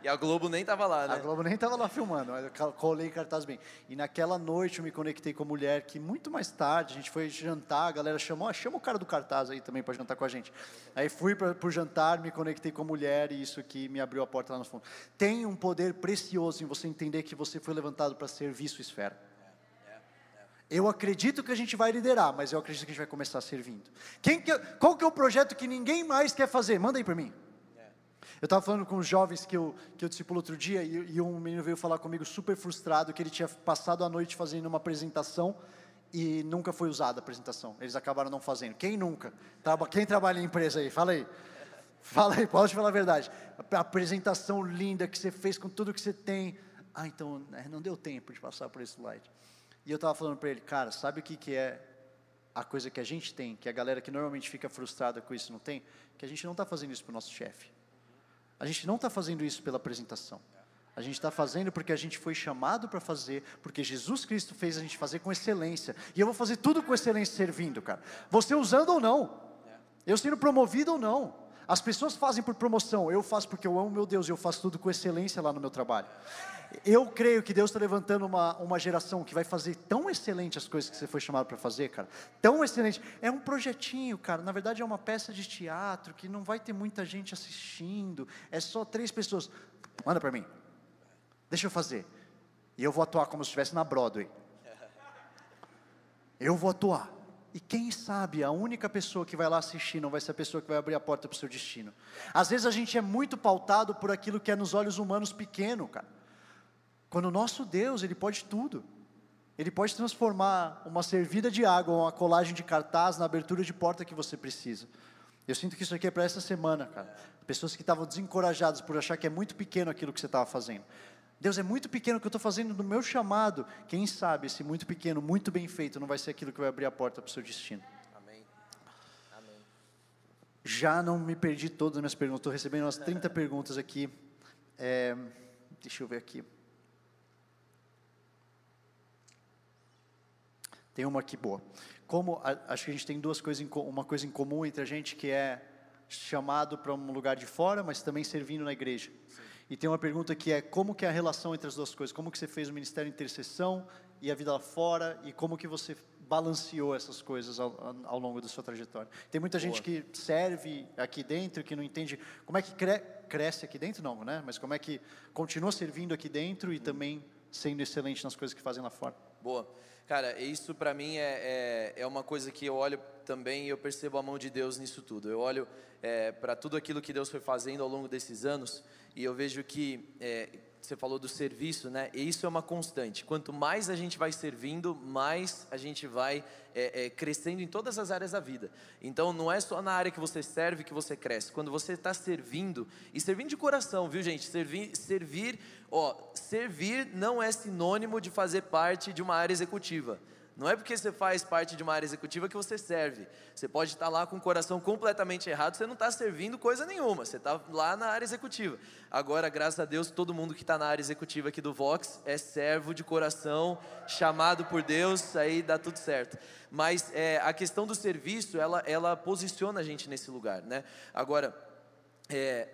E a Globo nem estava lá, né? A Globo nem estava lá filmando, mas eu colei cartaz bem. E naquela noite eu me conectei com a mulher que muito mais tarde a gente foi jantar, a galera chamou, ah, chama o cara do cartaz aí também para jantar com a gente. Aí fui para o jantar, me conectei com a mulher e isso aqui me abriu a porta lá no fundo. Tem um poder precioso em você entender que você foi levantado para servir sua esfera. Eu acredito que a gente vai liderar, mas eu acredito que a gente vai começar servindo. Quem que, qual que é o projeto que ninguém mais quer fazer? Manda aí para mim. Eu estava falando com os jovens que eu, que eu discipulo outro dia e, e, um menino veio falar comigo super frustrado que ele tinha passado a noite fazendo uma apresentação e nunca foi usada a apresentação. Eles acabaram não fazendo. Quem nunca? Quem trabalha em empresa aí? Fala aí. Fala aí, pode falar a verdade. A apresentação linda que você fez com tudo que você tem. Ah, então né, não deu tempo de passar por esse slide. E eu estava falando para ele, cara, sabe o que, que é a coisa que a gente tem, que a galera que normalmente fica frustrada com isso não tem? Que a gente não está fazendo isso para o nosso chefe. A gente não está fazendo isso pela apresentação. A gente está fazendo porque a gente foi chamado para fazer, porque Jesus Cristo fez a gente fazer com excelência. E eu vou fazer tudo com excelência servindo, cara. Você usando ou não. Eu sendo promovido ou não. As pessoas fazem por promoção, eu faço porque eu amo meu Deus e eu faço tudo com excelência lá no meu trabalho. Eu creio que Deus está levantando uma, uma geração que vai fazer tão excelente as coisas que você foi chamado para fazer, cara. Tão excelente. É um projetinho, cara. Na verdade, é uma peça de teatro que não vai ter muita gente assistindo. É só três pessoas. Manda para mim. Deixa eu fazer. E eu vou atuar como se estivesse na Broadway. Eu vou atuar. E quem sabe a única pessoa que vai lá assistir não vai ser a pessoa que vai abrir a porta para o seu destino. Às vezes a gente é muito pautado por aquilo que é nos olhos humanos pequeno, cara. Quando o nosso Deus, Ele pode tudo. Ele pode transformar uma servida de água ou uma colagem de cartaz na abertura de porta que você precisa. Eu sinto que isso aqui é para essa semana, cara. Pessoas que estavam desencorajadas por achar que é muito pequeno aquilo que você estava fazendo. Deus é muito pequeno o que eu estou fazendo no meu chamado. Quem sabe esse muito pequeno, muito bem feito, não vai ser aquilo que vai abrir a porta para o seu destino. Amém. Amém. Já não me perdi todas as minhas perguntas. Estou recebendo umas 30 perguntas aqui. É, deixa eu ver aqui. Tem uma aqui boa. Como a, acho que a gente tem duas coisas, uma coisa em comum entre a gente que é chamado para um lugar de fora, mas também servindo na igreja. Sim. E tem uma pergunta que é como que é a relação entre as duas coisas? Como que você fez o ministério de intercessão e a vida lá fora e como que você balanceou essas coisas ao, ao longo da sua trajetória? Tem muita Boa. gente que serve aqui dentro que não entende como é que cre cresce aqui dentro, não, né? Mas como é que continua servindo aqui dentro e hum. também sendo excelente nas coisas que fazem lá fora. Boa. Cara, isso para mim é, é, é, uma coisa que eu olho também e eu percebo a mão de Deus nisso tudo. Eu olho é, para tudo aquilo que Deus foi fazendo ao longo desses anos e eu vejo que é, você falou do serviço, né? E isso é uma constante. Quanto mais a gente vai servindo, mais a gente vai é, é, crescendo em todas as áreas da vida. Então, não é só na área que você serve que você cresce. Quando você está servindo e servindo de coração, viu, gente? Servir, servir, ó, servir não é sinônimo de fazer parte de uma área executiva. Não é porque você faz parte de uma área executiva que você serve. Você pode estar lá com o coração completamente errado, você não está servindo coisa nenhuma, você está lá na área executiva. Agora, graças a Deus, todo mundo que está na área executiva aqui do Vox é servo de coração, chamado por Deus, aí dá tudo certo. Mas é, a questão do serviço, ela, ela posiciona a gente nesse lugar, né? Agora, é,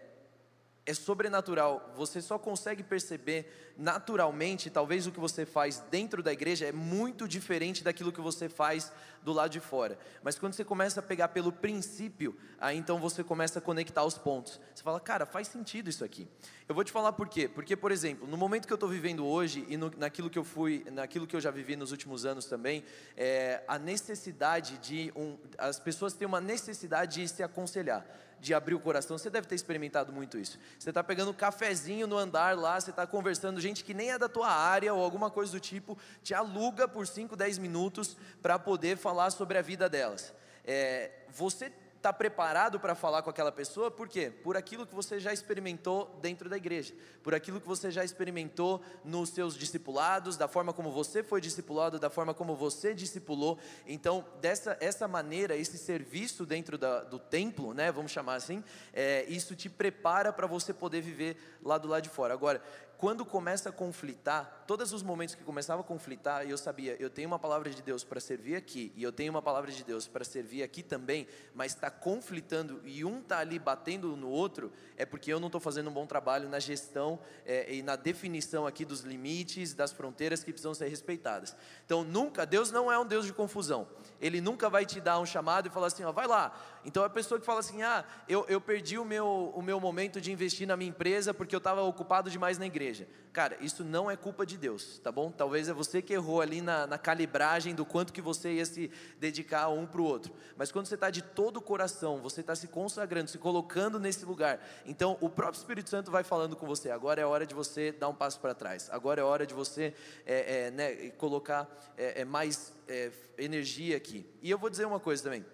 é sobrenatural. Você só consegue perceber naturalmente, talvez o que você faz dentro da igreja é muito diferente daquilo que você faz do lado de fora. Mas quando você começa a pegar pelo princípio, aí então você começa a conectar os pontos. Você fala, cara, faz sentido isso aqui. Eu vou te falar por quê. Porque, por exemplo, no momento que eu estou vivendo hoje e no, naquilo que eu fui, naquilo que eu já vivi nos últimos anos também, é, a necessidade de um, as pessoas têm uma necessidade de se aconselhar de abrir o coração. Você deve ter experimentado muito isso. Você está pegando um cafezinho no andar lá, você está conversando, gente que nem é da tua área ou alguma coisa do tipo, te aluga por 5, 10 minutos para poder falar sobre a vida delas. É, você está preparado para falar com aquela pessoa, por quê? Por aquilo que você já experimentou dentro da igreja, por aquilo que você já experimentou nos seus discipulados, da forma como você foi discipulado, da forma como você discipulou. Então, dessa essa maneira, esse serviço dentro da, do templo, né, vamos chamar assim, é, isso te prepara para você poder viver lá do lado de fora. Agora, quando começa a conflitar, todos os momentos que começava a conflitar, eu sabia, eu tenho uma palavra de Deus para servir aqui, e eu tenho uma palavra de Deus para servir aqui também, mas está conflitando e um está ali batendo no outro, é porque eu não estou fazendo um bom trabalho na gestão é, e na definição aqui dos limites, das fronteiras que precisam ser respeitadas. Então, nunca, Deus não é um Deus de confusão, Ele nunca vai te dar um chamado e falar assim, ó, vai lá. Então, a pessoa que fala assim, ah, eu, eu perdi o meu, o meu momento de investir na minha empresa porque eu estava ocupado demais na igreja igreja. Cara, isso não é culpa de Deus, tá bom? Talvez é você que errou ali na, na calibragem do quanto que você ia se dedicar um para o outro. Mas quando você está de todo o coração, você está se consagrando, se colocando nesse lugar. Então, o próprio Espírito Santo vai falando com você. Agora é hora de você dar um passo para trás. Agora é hora de você é, é, né, colocar é, é mais é, energia aqui. E eu vou dizer uma coisa também.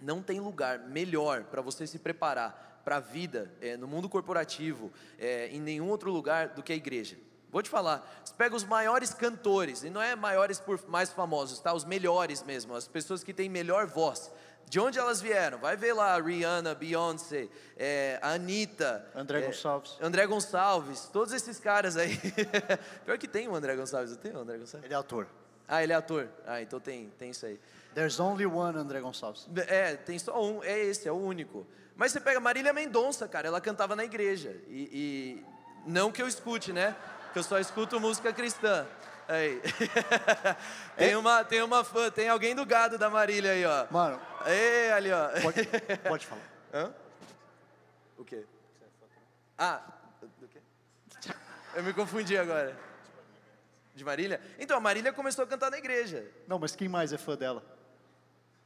Não tem lugar melhor para você se preparar para a vida, é, no mundo corporativo, é, em nenhum outro lugar do que a igreja. Vou te falar, você pega os maiores cantores, e não é maiores por mais famosos, tá? Os melhores mesmo, as pessoas que têm melhor voz. De onde elas vieram? Vai ver lá Rihanna, Beyoncé, é, Anitta, André é, Gonçalves. André Gonçalves, todos esses caras aí. Pior que tem o André Gonçalves, eu tenho o André Gonçalves? Ele é ator. Ah, ele é ator. Ah, então tem, tem isso aí. There's only one André Gonçalves. É, tem só um, é esse, é o único. Mas você pega Marília Mendonça, cara, ela cantava na igreja. E, e, não que eu escute, né? Que eu só escuto música cristã. Aí. tem, é? uma, tem uma fã, tem alguém do gado da Marília aí, ó. Mano. Ei, ali, ó. Pode, pode falar. Hã? O quê? Ah, do quê? Eu me confundi agora. De Marília? Então, a Marília começou a cantar na igreja. Não, mas quem mais é fã dela?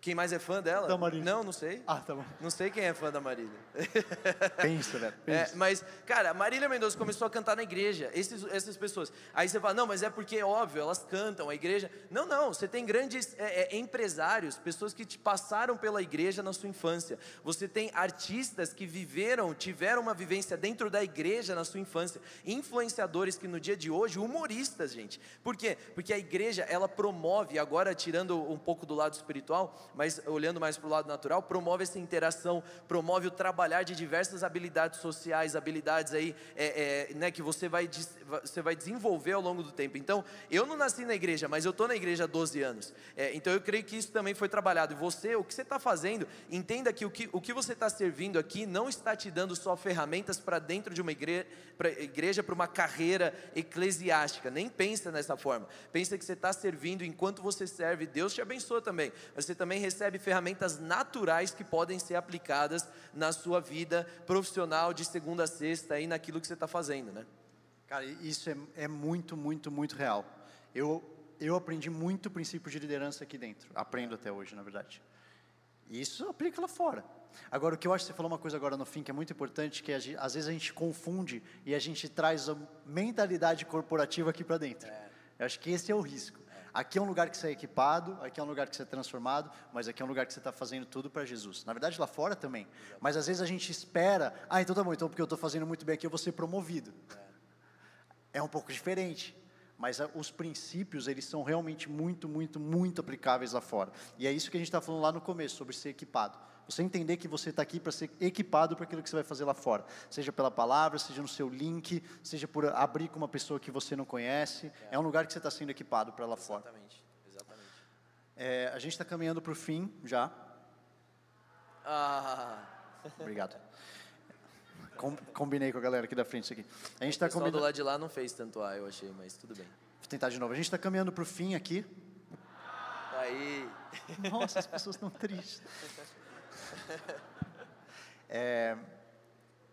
Quem mais é fã dela? Da Marília. Não, não sei. Ah, tá bom. Não sei quem é fã da Marília. Pensa, né? É, mas, cara, Marília Mendonça começou a cantar na igreja. Esses, essas pessoas. Aí você fala, não, mas é porque, óbvio, elas cantam, a igreja. Não, não. Você tem grandes é, é, empresários, pessoas que te passaram pela igreja na sua infância. Você tem artistas que viveram, tiveram uma vivência dentro da igreja na sua infância. Influenciadores que no dia de hoje, humoristas, gente. Por quê? Porque a igreja, ela promove, agora tirando um pouco do lado espiritual, mas olhando mais para o lado natural, promove essa interação, promove o trabalhar de diversas habilidades sociais, habilidades aí, é, é, né, que você vai, você vai desenvolver ao longo do tempo. Então, eu não nasci na igreja, mas eu estou na igreja há 12 anos. É, então, eu creio que isso também foi trabalhado. E você, o que você está fazendo, entenda que o que, o que você está servindo aqui não está te dando só ferramentas para dentro de uma igreja, para igreja, para uma carreira eclesiástica. Nem pensa nessa forma. Pensa que você está servindo enquanto você serve. Deus te abençoa também. Mas você também recebe ferramentas naturais que podem ser aplicadas na sua vida profissional de segunda a sexta e naquilo que você está fazendo, né? Cara, isso é, é muito, muito, muito real. Eu, eu aprendi muito princípio de liderança aqui dentro. Aprendo até hoje, na verdade. Isso aplica lá fora. Agora, o que eu acho que você falou uma coisa agora no fim que é muito importante, que gente, às vezes a gente confunde e a gente traz a mentalidade corporativa aqui para dentro. É. Eu acho que esse é o risco. Aqui é um lugar que você é equipado, aqui é um lugar que você é transformado, mas aqui é um lugar que você está fazendo tudo para Jesus. Na verdade, lá fora também. Mas às vezes a gente espera, ah, então tá bom, então porque eu estou fazendo muito bem aqui, eu vou ser promovido. É um pouco diferente. mas os princípios, eles são realmente muito, muito, muito aplicáveis lá fora. E é isso que a gente está falando lá no começo, sobre ser equipado. Você entender que você está aqui para ser equipado para aquilo que você vai fazer lá fora. Seja pela palavra, seja no seu link, seja por abrir com uma pessoa que você não conhece. É, é um lugar que você está sendo equipado para lá fora. Exatamente, exatamente. É, a gente está caminhando para o fim já. Ah. Obrigado. Com, combinei com a galera aqui da frente isso aqui. A gente está combinando. do lado de lá não fez tanto A, eu achei, mas tudo bem. Vou tentar de novo. A gente está caminhando para o fim aqui. Aí. Nossa, as pessoas estão tristes. É,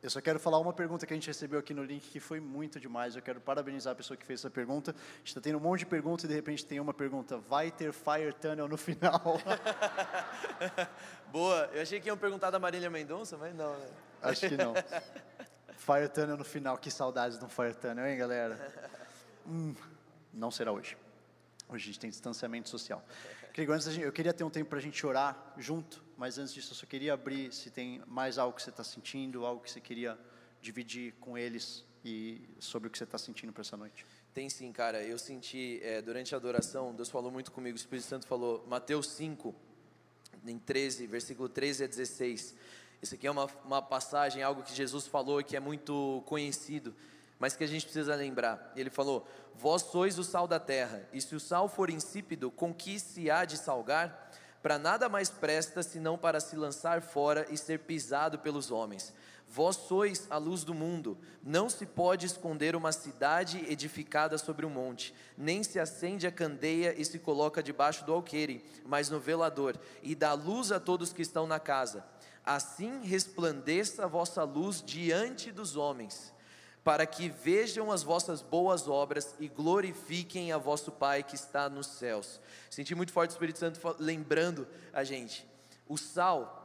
eu só quero falar uma pergunta que a gente recebeu aqui no link que foi muito demais. Eu quero parabenizar a pessoa que fez essa pergunta. A gente está tendo um monte de perguntas e de repente tem uma pergunta: vai ter Fire Tunnel no final? Boa. Eu achei que iam perguntar da Marília Mendonça, mas não, né? Acho que não. Fire Tunnel no final, que saudades do Fire Tunnel, hein, galera? Hum, não será hoje. Hoje a gente tem distanciamento social. Querido, antes gente, eu queria ter um tempo para a gente orar junto, mas antes disso eu só queria abrir se tem mais algo que você está sentindo, algo que você queria dividir com eles e sobre o que você está sentindo para essa noite. Tem sim, cara. Eu senti é, durante a adoração, Deus falou muito comigo, o Espírito Santo falou, Mateus 5, em 13, versículo 13 a 16. Isso aqui é uma, uma passagem, algo que Jesus falou que é muito conhecido, mas que a gente precisa lembrar. Ele falou: Vós sois o sal da terra, e se o sal for insípido, com que se há de salgar? Para nada mais presta senão para se lançar fora e ser pisado pelos homens. Vós sois a luz do mundo. Não se pode esconder uma cidade edificada sobre um monte, nem se acende a candeia e se coloca debaixo do alqueire, mas no velador, e dá luz a todos que estão na casa. Assim resplandeça a vossa luz diante dos homens, para que vejam as vossas boas obras e glorifiquem a vosso Pai que está nos céus. Senti muito forte o Espírito Santo lembrando a gente. O sal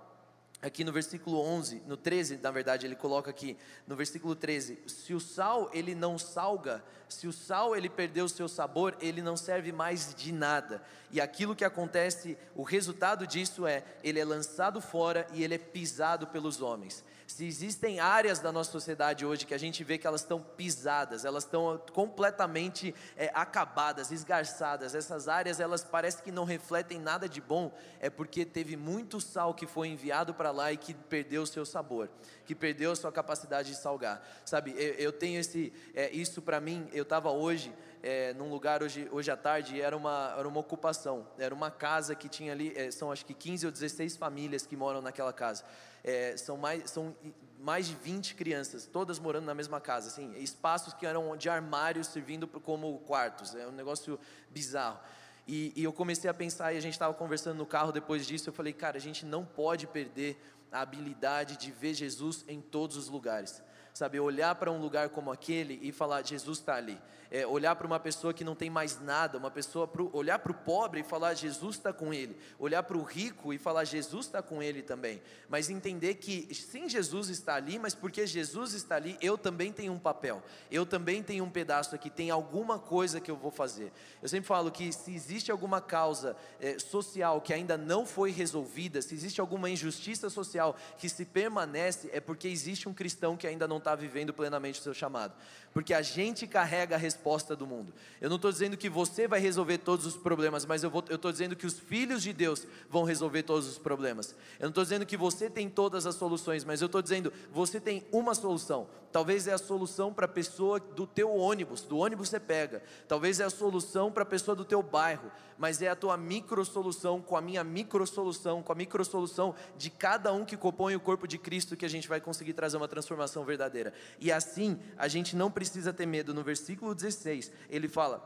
aqui no versículo 11, no 13, na verdade, ele coloca aqui, no versículo 13, se o sal ele não salga, se o sal ele perdeu o seu sabor, ele não serve mais de nada. E aquilo que acontece, o resultado disso é, ele é lançado fora e ele é pisado pelos homens. Se existem áreas da nossa sociedade hoje que a gente vê que elas estão pisadas, elas estão completamente é, acabadas, esgarçadas, essas áreas elas parecem que não refletem nada de bom, é porque teve muito sal que foi enviado para lá e que perdeu o seu sabor, que perdeu a sua capacidade de salgar. Sabe, eu, eu tenho esse, é, isso para mim, eu estava hoje é, num lugar hoje, hoje à tarde, era uma, era uma ocupação, era uma casa que tinha ali, é, são acho que 15 ou 16 famílias que moram naquela casa. É, são, mais, são mais de 20 crianças, todas morando na mesma casa, assim, espaços que eram de armários servindo como quartos, é um negócio bizarro. E, e eu comecei a pensar, e a gente estava conversando no carro depois disso, eu falei, cara, a gente não pode perder a habilidade de ver Jesus em todos os lugares sabe? Olhar para um lugar como aquele e falar: Jesus está ali. É, olhar para uma pessoa que não tem mais nada, uma pessoa, pro, olhar para o pobre e falar: Jesus está com ele. Olhar para o rico e falar: Jesus está com ele também. Mas entender que sim, Jesus está ali, mas porque Jesus está ali, eu também tenho um papel. Eu também tenho um pedaço aqui, tem alguma coisa que eu vou fazer. Eu sempre falo que se existe alguma causa é, social que ainda não foi resolvida, se existe alguma injustiça social que se permanece, é porque existe um cristão que ainda não está vivendo plenamente o seu chamado. Porque a gente carrega a resposta do mundo. Eu não estou dizendo que você vai resolver todos os problemas, mas eu estou dizendo que os filhos de Deus vão resolver todos os problemas. Eu não estou dizendo que você tem todas as soluções, mas eu estou dizendo você tem uma solução. Talvez é a solução para a pessoa do teu ônibus, do ônibus você pega. Talvez é a solução para a pessoa do teu bairro, mas é a tua micro solução com a minha micro solução, com a micro solução de cada um que compõe o corpo de Cristo que a gente vai conseguir trazer uma transformação verdadeira. E assim, a gente não precisa ter medo. No versículo 16, ele fala: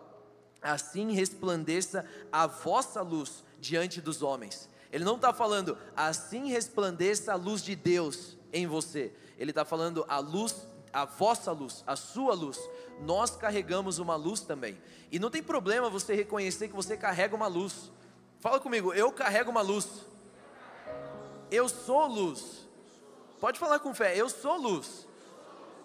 Assim resplandeça a vossa luz diante dos homens. Ele não está falando, assim resplandeça a luz de Deus em você. Ele está falando a luz a vossa luz, a sua luz. Nós carregamos uma luz também. E não tem problema você reconhecer que você carrega uma luz. Fala comigo, eu carrego uma luz. Eu sou luz. Pode falar com fé, eu sou luz.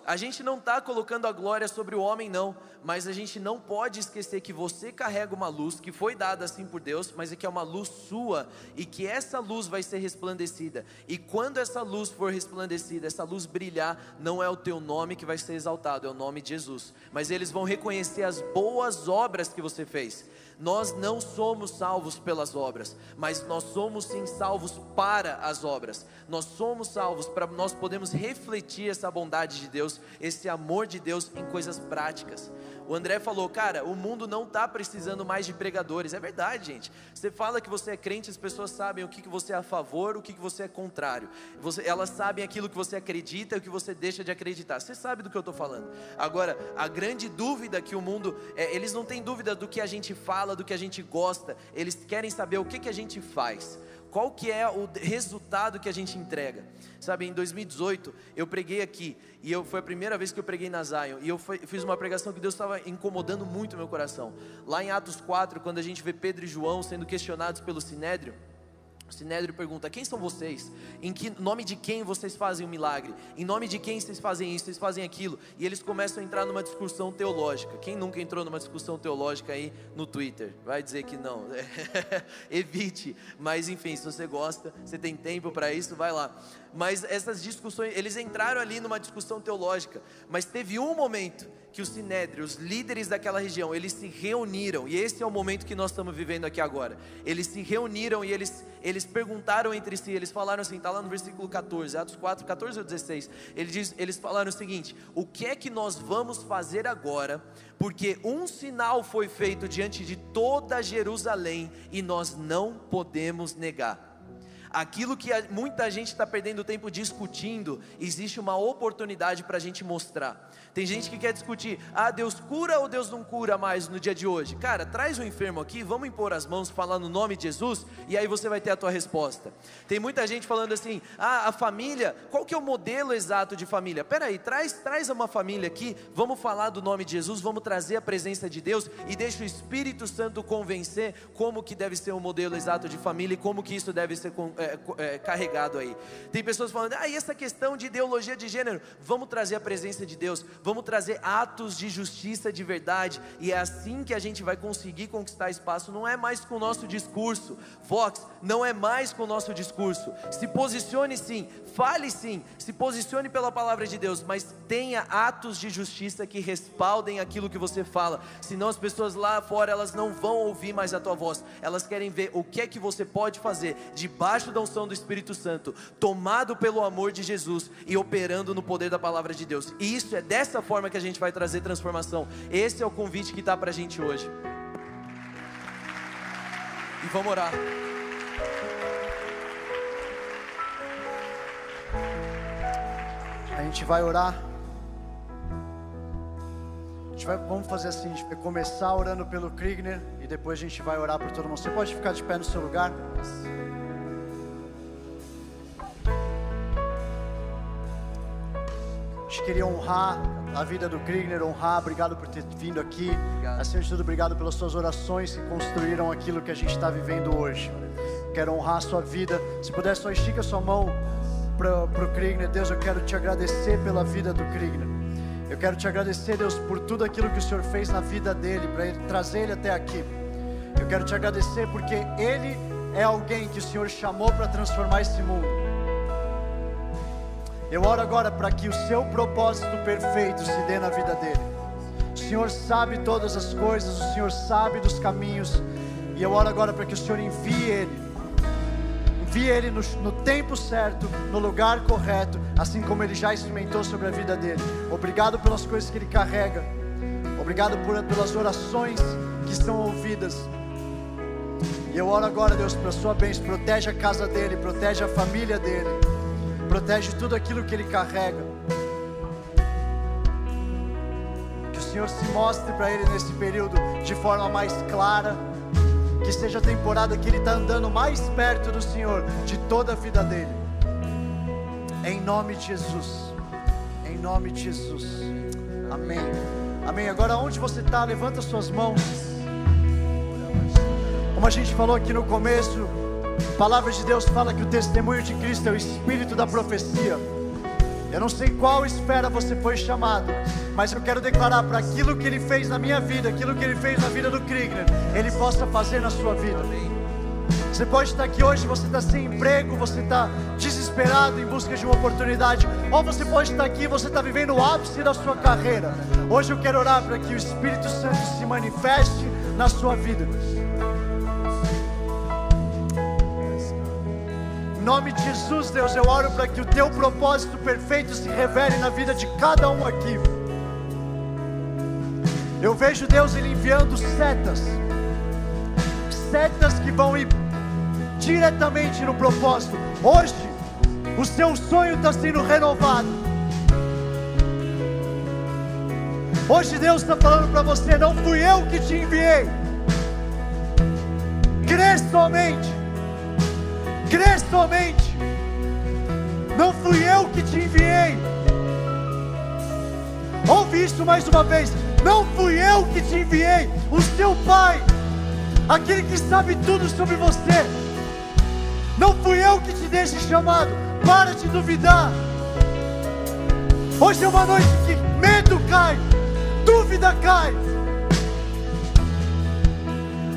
A gente não está colocando a glória sobre o homem, não, mas a gente não pode esquecer que você carrega uma luz que foi dada assim por Deus, mas é que é uma luz sua e que essa luz vai ser resplandecida. E quando essa luz for resplandecida, essa luz brilhar, não é o teu nome que vai ser exaltado, é o nome de Jesus. Mas eles vão reconhecer as boas obras que você fez. Nós não somos salvos pelas obras, mas nós somos sim salvos para as obras. Nós somos salvos para nós podemos refletir essa bondade de Deus, esse amor de Deus em coisas práticas. O André falou, cara, o mundo não está precisando mais de pregadores. É verdade, gente. Você fala que você é crente, as pessoas sabem o que, que você é a favor, o que, que você é contrário. Você, elas sabem aquilo que você acredita e o que você deixa de acreditar. Você sabe do que eu estou falando. Agora, a grande dúvida que o mundo, é, eles não têm dúvida do que a gente fala, do que a gente gosta. Eles querem saber o que, que a gente faz qual que é o resultado que a gente entrega. Sabe, em 2018 eu preguei aqui e eu, foi a primeira vez que eu preguei na Zion e eu foi, fiz uma pregação que Deus estava incomodando muito meu coração. Lá em Atos 4, quando a gente vê Pedro e João sendo questionados pelo Sinédrio, Sinédrio pergunta: Quem são vocês? Em que nome de quem vocês fazem o milagre? Em nome de quem vocês fazem isso, vocês fazem aquilo? E eles começam a entrar numa discussão teológica. Quem nunca entrou numa discussão teológica aí no Twitter? Vai dizer que não. Evite. Mas enfim, se você gosta, você tem tempo para isso, vai lá. Mas essas discussões, eles entraram ali numa discussão teológica. Mas teve um momento que o Sinédrio, os líderes daquela região, eles se reuniram, e esse é o momento que nós estamos vivendo aqui agora. Eles se reuniram e eles, eles perguntaram entre si, eles falaram assim, está lá no versículo 14, Atos 4, 14 ou 16. Ele diz, eles falaram o seguinte: o que é que nós vamos fazer agora? Porque um sinal foi feito diante de toda Jerusalém e nós não podemos negar aquilo que muita gente está perdendo tempo discutindo, existe uma oportunidade para a gente mostrar. Tem gente que quer discutir, ah, Deus cura ou Deus não cura mais no dia de hoje? Cara, traz o enfermo aqui, vamos impor as mãos, falar no nome de Jesus, e aí você vai ter a tua resposta. Tem muita gente falando assim, ah, a família, qual que é o modelo exato de família? Peraí, traz, traz uma família aqui, vamos falar do nome de Jesus, vamos trazer a presença de Deus e deixa o Espírito Santo convencer como que deve ser o modelo exato de família e como que isso deve ser é, é, carregado aí. Tem pessoas falando, ah, e essa questão de ideologia de gênero, vamos trazer a presença de Deus, vamos trazer atos de justiça de verdade, e é assim que a gente vai conseguir conquistar espaço, não é mais com o nosso discurso, Vox, não é mais com o nosso discurso, se posicione sim, fale sim, se posicione pela palavra de Deus, mas tenha atos de justiça que respaldem aquilo que você fala, senão as pessoas lá fora, elas não vão ouvir mais a tua voz, elas querem ver o que é que você pode fazer, debaixo da unção do Espírito Santo, tomado pelo amor de Jesus e operando no poder da palavra de Deus, e isso é dessa forma que a gente vai trazer transformação. Esse é o convite que está para a gente hoje. E vamos orar. A gente vai orar. A gente vai, vamos fazer assim, a gente vai começar orando pelo Krigner e depois a gente vai orar por todo mundo. Você pode ficar de pé no seu lugar? A gente queria honrar a vida do Krigner, honrar. Obrigado por ter vindo aqui. Obrigado. Acima de tudo, obrigado pelas suas orações que construíram aquilo que a gente está vivendo hoje. Quero honrar a sua vida. Se puder, só estica sua mão para o Krigner. Deus, eu quero te agradecer pela vida do Krigner. Eu quero te agradecer, Deus, por tudo aquilo que o Senhor fez na vida dele, para trazer ele até aqui. Eu quero te agradecer porque ele é alguém que o Senhor chamou para transformar esse mundo. Eu oro agora para que o seu propósito perfeito se dê na vida dele. O Senhor sabe todas as coisas, o Senhor sabe dos caminhos, e eu oro agora para que o Senhor envie ele, envie ele no, no tempo certo, no lugar correto, assim como ele já experimentou sobre a vida dele. Obrigado pelas coisas que ele carrega, obrigado por, pelas orações que são ouvidas. E eu oro agora, Deus, para a sua bênção, protege a casa dele, protege a família dele protege tudo aquilo que ele carrega. Que o Senhor se mostre para ele nesse período de forma mais clara. Que seja a temporada que ele está andando mais perto do Senhor de toda a vida dele. Em nome de Jesus. Em nome de Jesus. Amém. Amém. Agora onde você está, levanta suas mãos. Como a gente falou aqui no começo, a palavra de Deus fala que o testemunho de Cristo é o espírito da profecia. Eu não sei qual esfera você foi chamado, mas eu quero declarar para aquilo que Ele fez na minha vida, aquilo que Ele fez na vida do Kriegner, Ele possa fazer na sua vida. Você pode estar aqui hoje, você está sem emprego, você está desesperado em busca de uma oportunidade, ou você pode estar aqui, você está vivendo o ápice da sua carreira. Hoje eu quero orar para que o Espírito Santo se manifeste na sua vida. Nome de Jesus, Deus, eu oro para que o teu propósito perfeito se revele na vida de cada um aqui. Eu vejo Deus ele enviando setas, setas que vão ir diretamente no propósito. Hoje, o seu sonho está sendo renovado. Hoje Deus está falando para você: não fui eu que te enviei. Crê somente crê somente. Não fui eu que te enviei. Ouve isso mais uma vez. Não fui eu que te enviei. O seu pai, aquele que sabe tudo sobre você. Não fui eu que te dei esse chamado. Para de duvidar. Hoje é uma noite que medo cai, dúvida cai.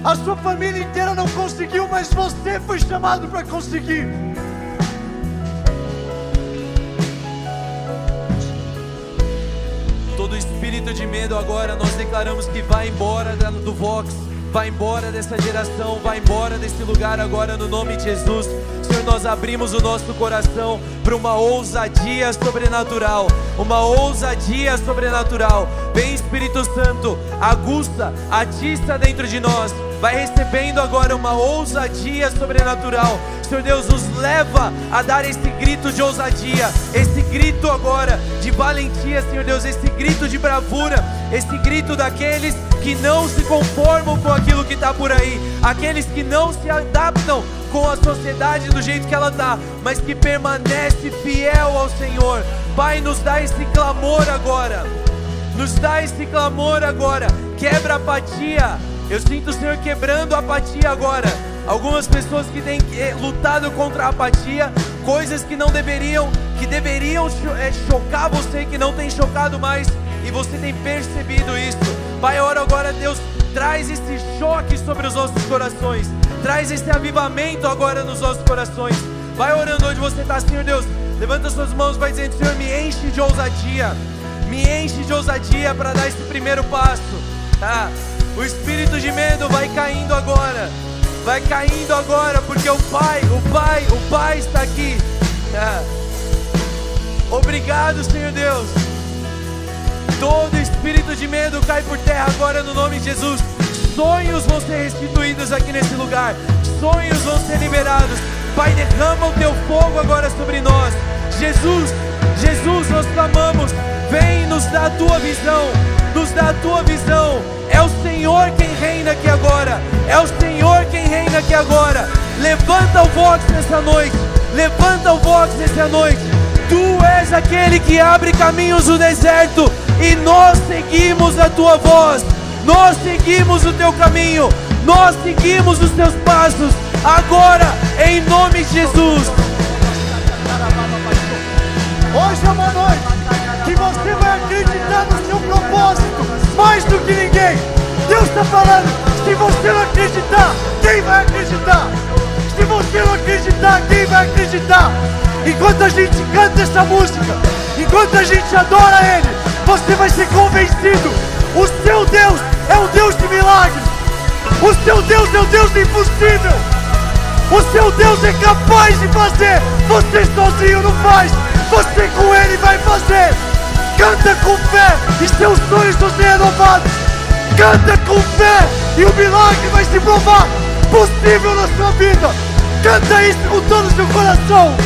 A sua família inteira não conseguiu, mas você foi chamado para conseguir. Todo espírito de medo agora nós declaramos que vai embora do Vox, vai embora dessa geração, vai embora desse lugar agora no nome de Jesus. Senhor, nós abrimos o nosso coração para uma ousadia sobrenatural, uma ousadia sobrenatural. Vem Espírito Santo, aguça, atiça dentro de nós vai recebendo agora uma ousadia sobrenatural. Senhor Deus, nos leva a dar esse grito de ousadia, esse grito agora de valentia, Senhor Deus, esse grito de bravura, esse grito daqueles que não se conformam com aquilo que está por aí, aqueles que não se adaptam com a sociedade do jeito que ela está, mas que permanece fiel ao Senhor. Pai, nos dá esse clamor agora. Nos dá esse clamor agora. Quebra a apatia, eu sinto o Senhor quebrando a apatia agora. Algumas pessoas que têm eh, lutado contra a apatia, coisas que não deveriam, que deveriam é, chocar você, que não tem chocado mais, e você tem percebido isso. Pai, ora agora, Deus, traz esse choque sobre os nossos corações, traz esse avivamento agora nos nossos corações. Vai orando onde você está, Senhor Deus. Levanta suas mãos, vai dizendo, Senhor, me enche de ousadia, me enche de ousadia para dar esse primeiro passo. Tá? O espírito de medo vai caindo agora. Vai caindo agora, porque o Pai, o Pai, o Pai está aqui. É. Obrigado, Senhor Deus. Todo espírito de medo cai por terra agora no nome de Jesus. Sonhos vão ser restituídos aqui nesse lugar. Sonhos vão ser liberados. Pai, derrama o teu fogo agora sobre nós. Jesus, Jesus, nós clamamos. Vem nos dar a tua visão. Nos dá a tua visão é o Senhor quem reina aqui agora. É o Senhor quem reina aqui agora. Levanta o vox nessa noite. Levanta o vox nessa noite. Tu és aquele que abre caminhos no deserto. E nós seguimos a tua voz. Nós seguimos o teu caminho. Nós seguimos os teus passos. Agora, em nome de Jesus. Hoje é uma noite que você vai acreditar no seu propósito mais do que ninguém. Deus está falando: se você não acreditar, quem vai acreditar? Se você não acreditar, quem vai acreditar? Enquanto a gente canta essa música, enquanto a gente adora Ele, você vai ser convencido. O seu Deus é um Deus de milagres. O seu Deus é um Deus do impossível. O seu Deus é capaz de fazer. Você sozinho não faz. Você com Ele vai fazer. Canta com fé e seus sonhos vão ser renovados. Canta com fé e o milagre vai se provar possível na sua vida. Canta isso com todo o seu coração.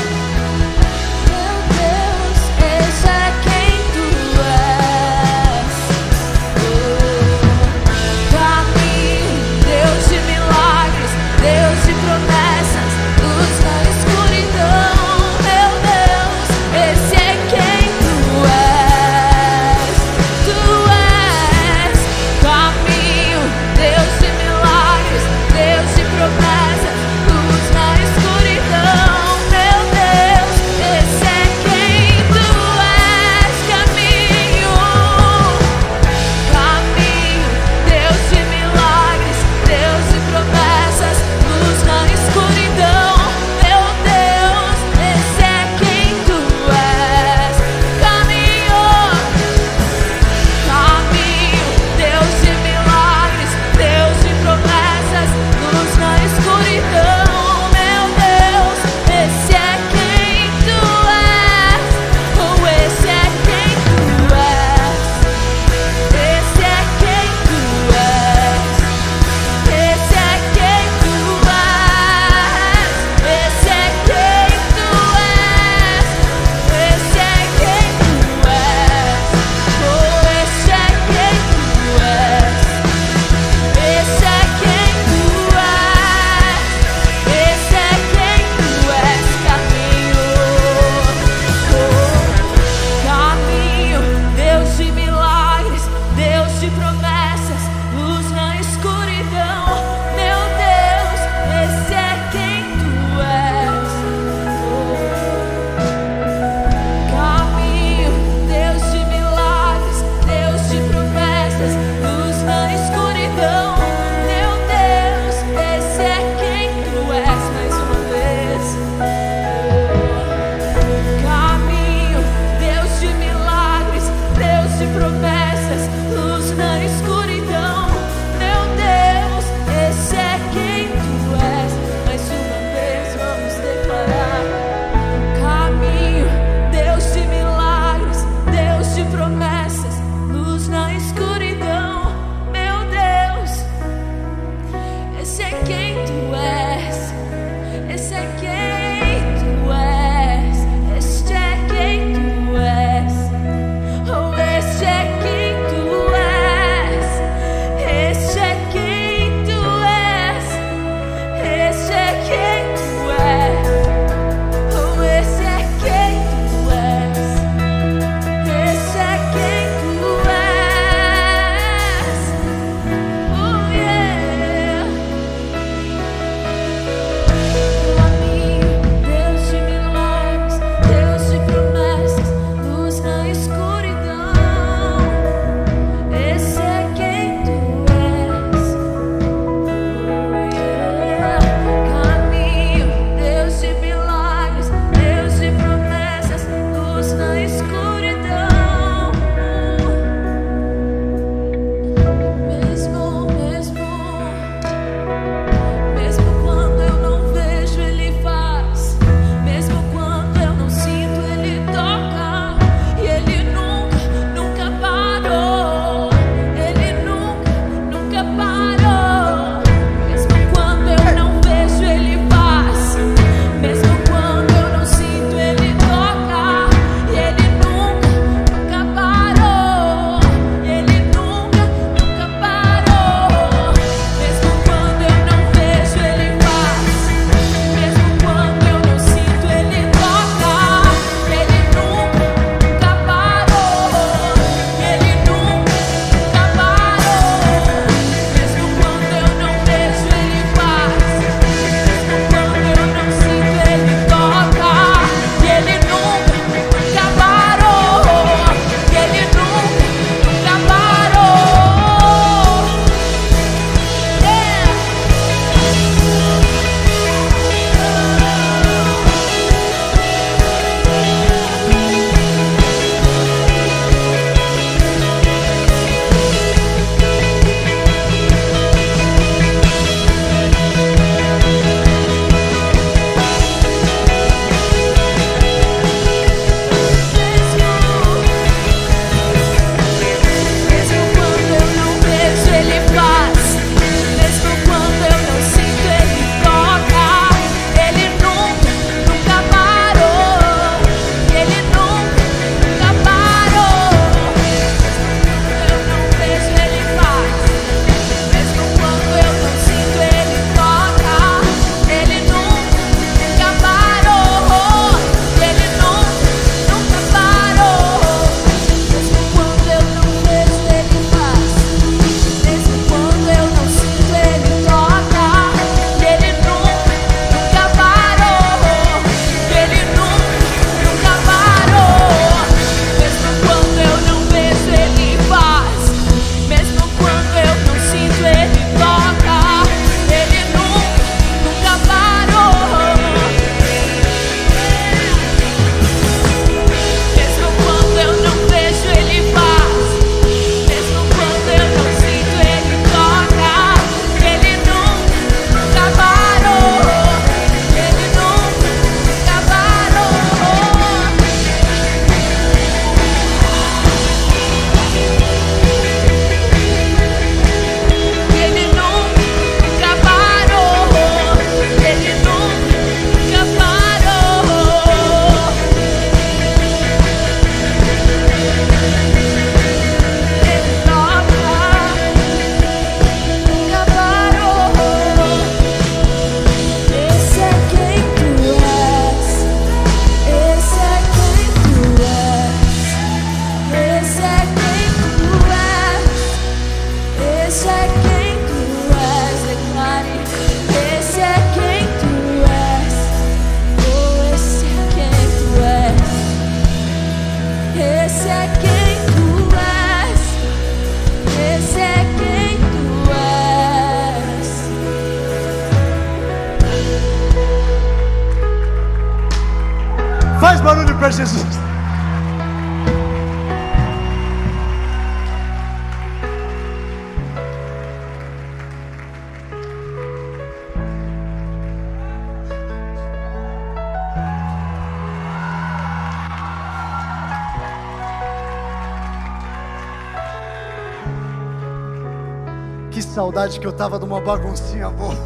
Tava de uma baguncinha boa.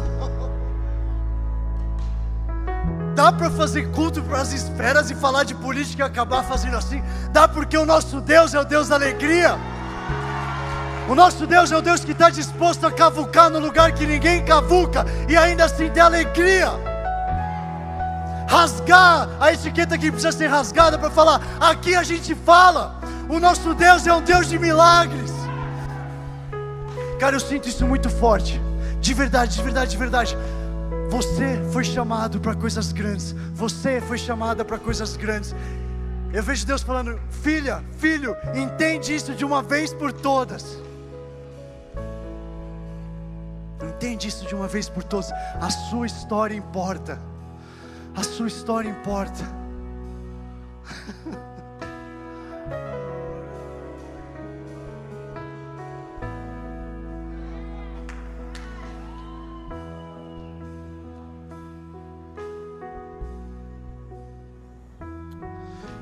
Dá para fazer culto para as esferas e falar de política e acabar fazendo assim? Dá porque o nosso Deus é o Deus da alegria. O nosso Deus é o Deus que está disposto a cavucar no lugar que ninguém cavuca e ainda assim ter alegria. Rasgar a etiqueta que precisa ser rasgada para falar, aqui a gente fala, o nosso Deus é um Deus de milagres. Cara, eu sinto isso muito forte, de verdade, de verdade, de verdade. Você foi chamado para coisas grandes. Você foi chamada para coisas grandes. Eu vejo Deus falando: Filha, filho, entende isso de uma vez por todas. Entende isso de uma vez por todas. A sua história importa. A sua história importa.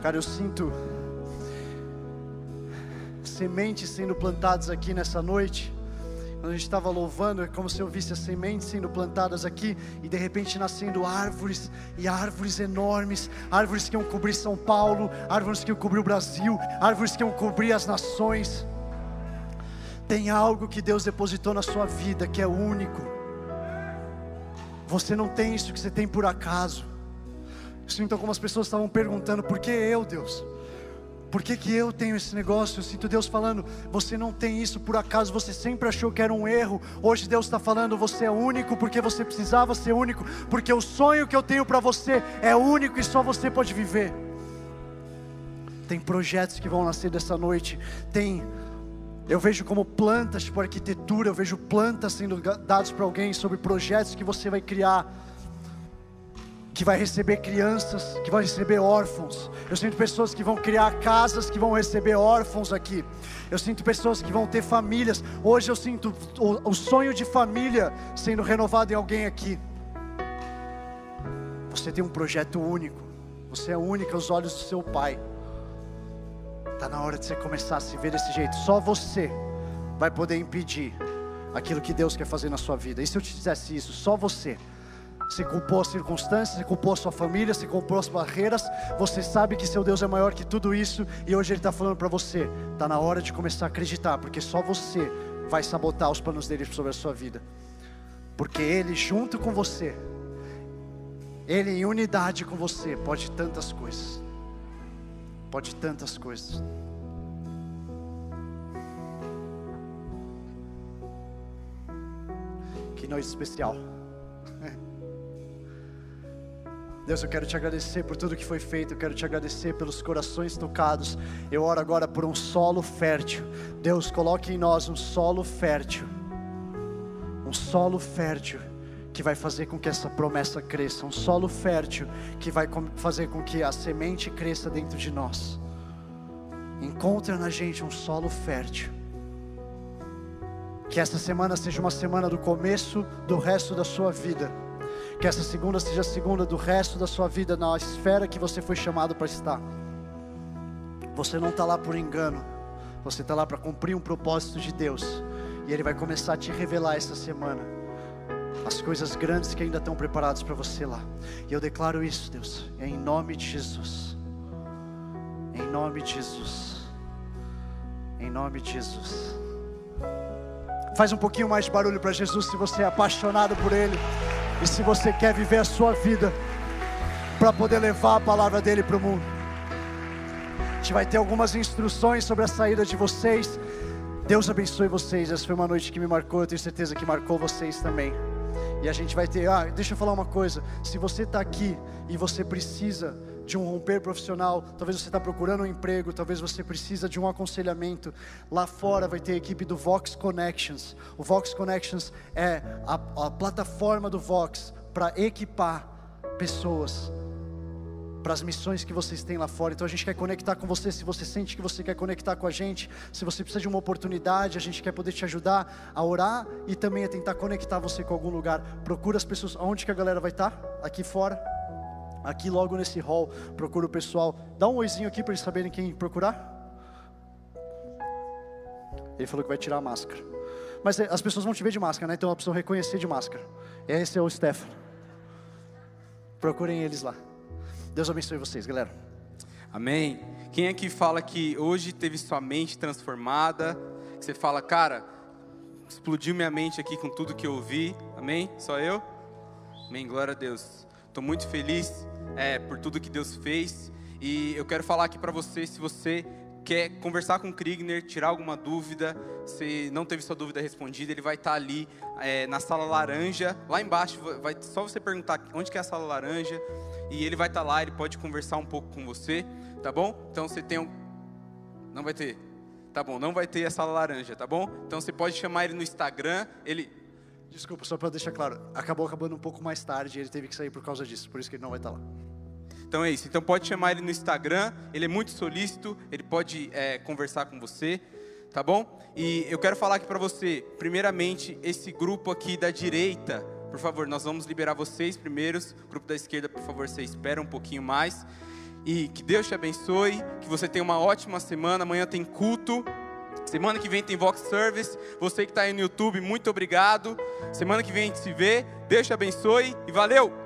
Cara, eu sinto sementes sendo plantadas aqui nessa noite. Quando a gente estava louvando, é como se eu visse as sementes sendo plantadas aqui e de repente nascendo árvores e árvores enormes, árvores que iam cobrir São Paulo, árvores que iam cobrir o Brasil, árvores que iam cobrir as nações. Tem algo que Deus depositou na sua vida que é único. Você não tem isso que você tem por acaso. Sinto algumas pessoas estavam perguntando: por que eu, Deus? Por que, que eu tenho esse negócio? Eu sinto Deus falando: você não tem isso por acaso, você sempre achou que era um erro. Hoje Deus está falando: você é único porque você precisava ser único, porque o sonho que eu tenho para você é único e só você pode viver. Tem projetos que vão nascer dessa noite, tem. Eu vejo como plantas, tipo arquitetura, eu vejo plantas sendo dadas para alguém sobre projetos que você vai criar que vai receber crianças, que vai receber órfãos. Eu sinto pessoas que vão criar casas que vão receber órfãos aqui. Eu sinto pessoas que vão ter famílias. Hoje eu sinto o, o sonho de família sendo renovado em alguém aqui. Você tem um projeto único. Você é única aos olhos do seu pai. Está na hora de você começar a se ver desse jeito. Só você vai poder impedir aquilo que Deus quer fazer na sua vida. E se eu te dissesse isso? Só você você culpou as circunstâncias, você culpou a sua família, você culpou as barreiras. Você sabe que seu Deus é maior que tudo isso e hoje Ele está falando para você: está na hora de começar a acreditar, porque só você vai sabotar os planos dele sobre a sua vida. Porque Ele, junto com você, Ele em unidade com você, pode tantas coisas. Pode tantas coisas. Que noite especial. Deus, eu quero te agradecer por tudo que foi feito, eu quero te agradecer pelos corações tocados. Eu oro agora por um solo fértil. Deus, coloque em nós um solo fértil. Um solo fértil que vai fazer com que essa promessa cresça, um solo fértil que vai fazer com que a semente cresça dentro de nós. Encontra na gente um solo fértil. Que essa semana seja uma semana do começo do resto da sua vida que essa segunda seja a segunda do resto da sua vida na esfera que você foi chamado para estar. Você não está lá por engano, você está lá para cumprir um propósito de Deus, e Ele vai começar a te revelar essa semana as coisas grandes que ainda estão preparadas para você lá. E eu declaro isso, Deus, em nome de Jesus. Em nome de Jesus. Em nome de Jesus. Faz um pouquinho mais de barulho para Jesus se você é apaixonado por Ele. E se você quer viver a sua vida para poder levar a palavra dele para o mundo, a gente vai ter algumas instruções sobre a saída de vocês. Deus abençoe vocês. Essa foi uma noite que me marcou, eu tenho certeza que marcou vocês também. E a gente vai ter, ah, deixa eu falar uma coisa. Se você está aqui e você precisa de um romper profissional, talvez você está procurando um emprego, talvez você precisa de um aconselhamento. Lá fora vai ter a equipe do Vox Connections. O Vox Connections é a, a plataforma do Vox para equipar pessoas para as missões que vocês têm lá fora. Então a gente quer conectar com você. Se você sente que você quer conectar com a gente, se você precisa de uma oportunidade, a gente quer poder te ajudar a orar e também a tentar conectar você com algum lugar. Procura as pessoas. Aonde que a galera vai estar? Aqui fora aqui logo nesse hall, procura o pessoal. Dá um oizinho aqui para eles saberem quem procurar. Ele falou que vai tirar a máscara. Mas é, as pessoas vão te ver de máscara, né? Então elas precisam reconhecer de máscara. Esse é o Stefano. Procurem eles lá. Deus abençoe vocês, galera. Amém. Quem aqui fala que hoje teve sua mente transformada? Que você fala, cara, explodiu minha mente aqui com tudo que eu ouvi. Amém? Só eu? Amém. Glória a Deus. Estou muito feliz é, por tudo que Deus fez. E eu quero falar aqui para você, se você quer conversar com o Krigner, tirar alguma dúvida, se não teve sua dúvida respondida, ele vai estar tá ali é, na sala laranja, lá embaixo, vai só você perguntar onde que é a sala laranja, e ele vai estar tá lá, ele pode conversar um pouco com você, tá bom? Então você tem um... Não vai ter. Tá bom, não vai ter a sala laranja, tá bom? Então você pode chamar ele no Instagram, ele... Desculpa, só para deixar claro, acabou acabando um pouco mais tarde, ele teve que sair por causa disso, por isso que ele não vai estar tá lá. Então é isso. Então pode chamar ele no Instagram. Ele é muito solícito. Ele pode é, conversar com você, tá bom? E eu quero falar aqui para você. Primeiramente, esse grupo aqui da direita, por favor, nós vamos liberar vocês primeiros. Grupo da esquerda, por favor, você espera um pouquinho mais. E que Deus te abençoe. Que você tenha uma ótima semana. Amanhã tem culto. Semana que vem tem Vox Service. Você que está aí no YouTube, muito obrigado. Semana que vem a gente se vê. Deus te abençoe e valeu!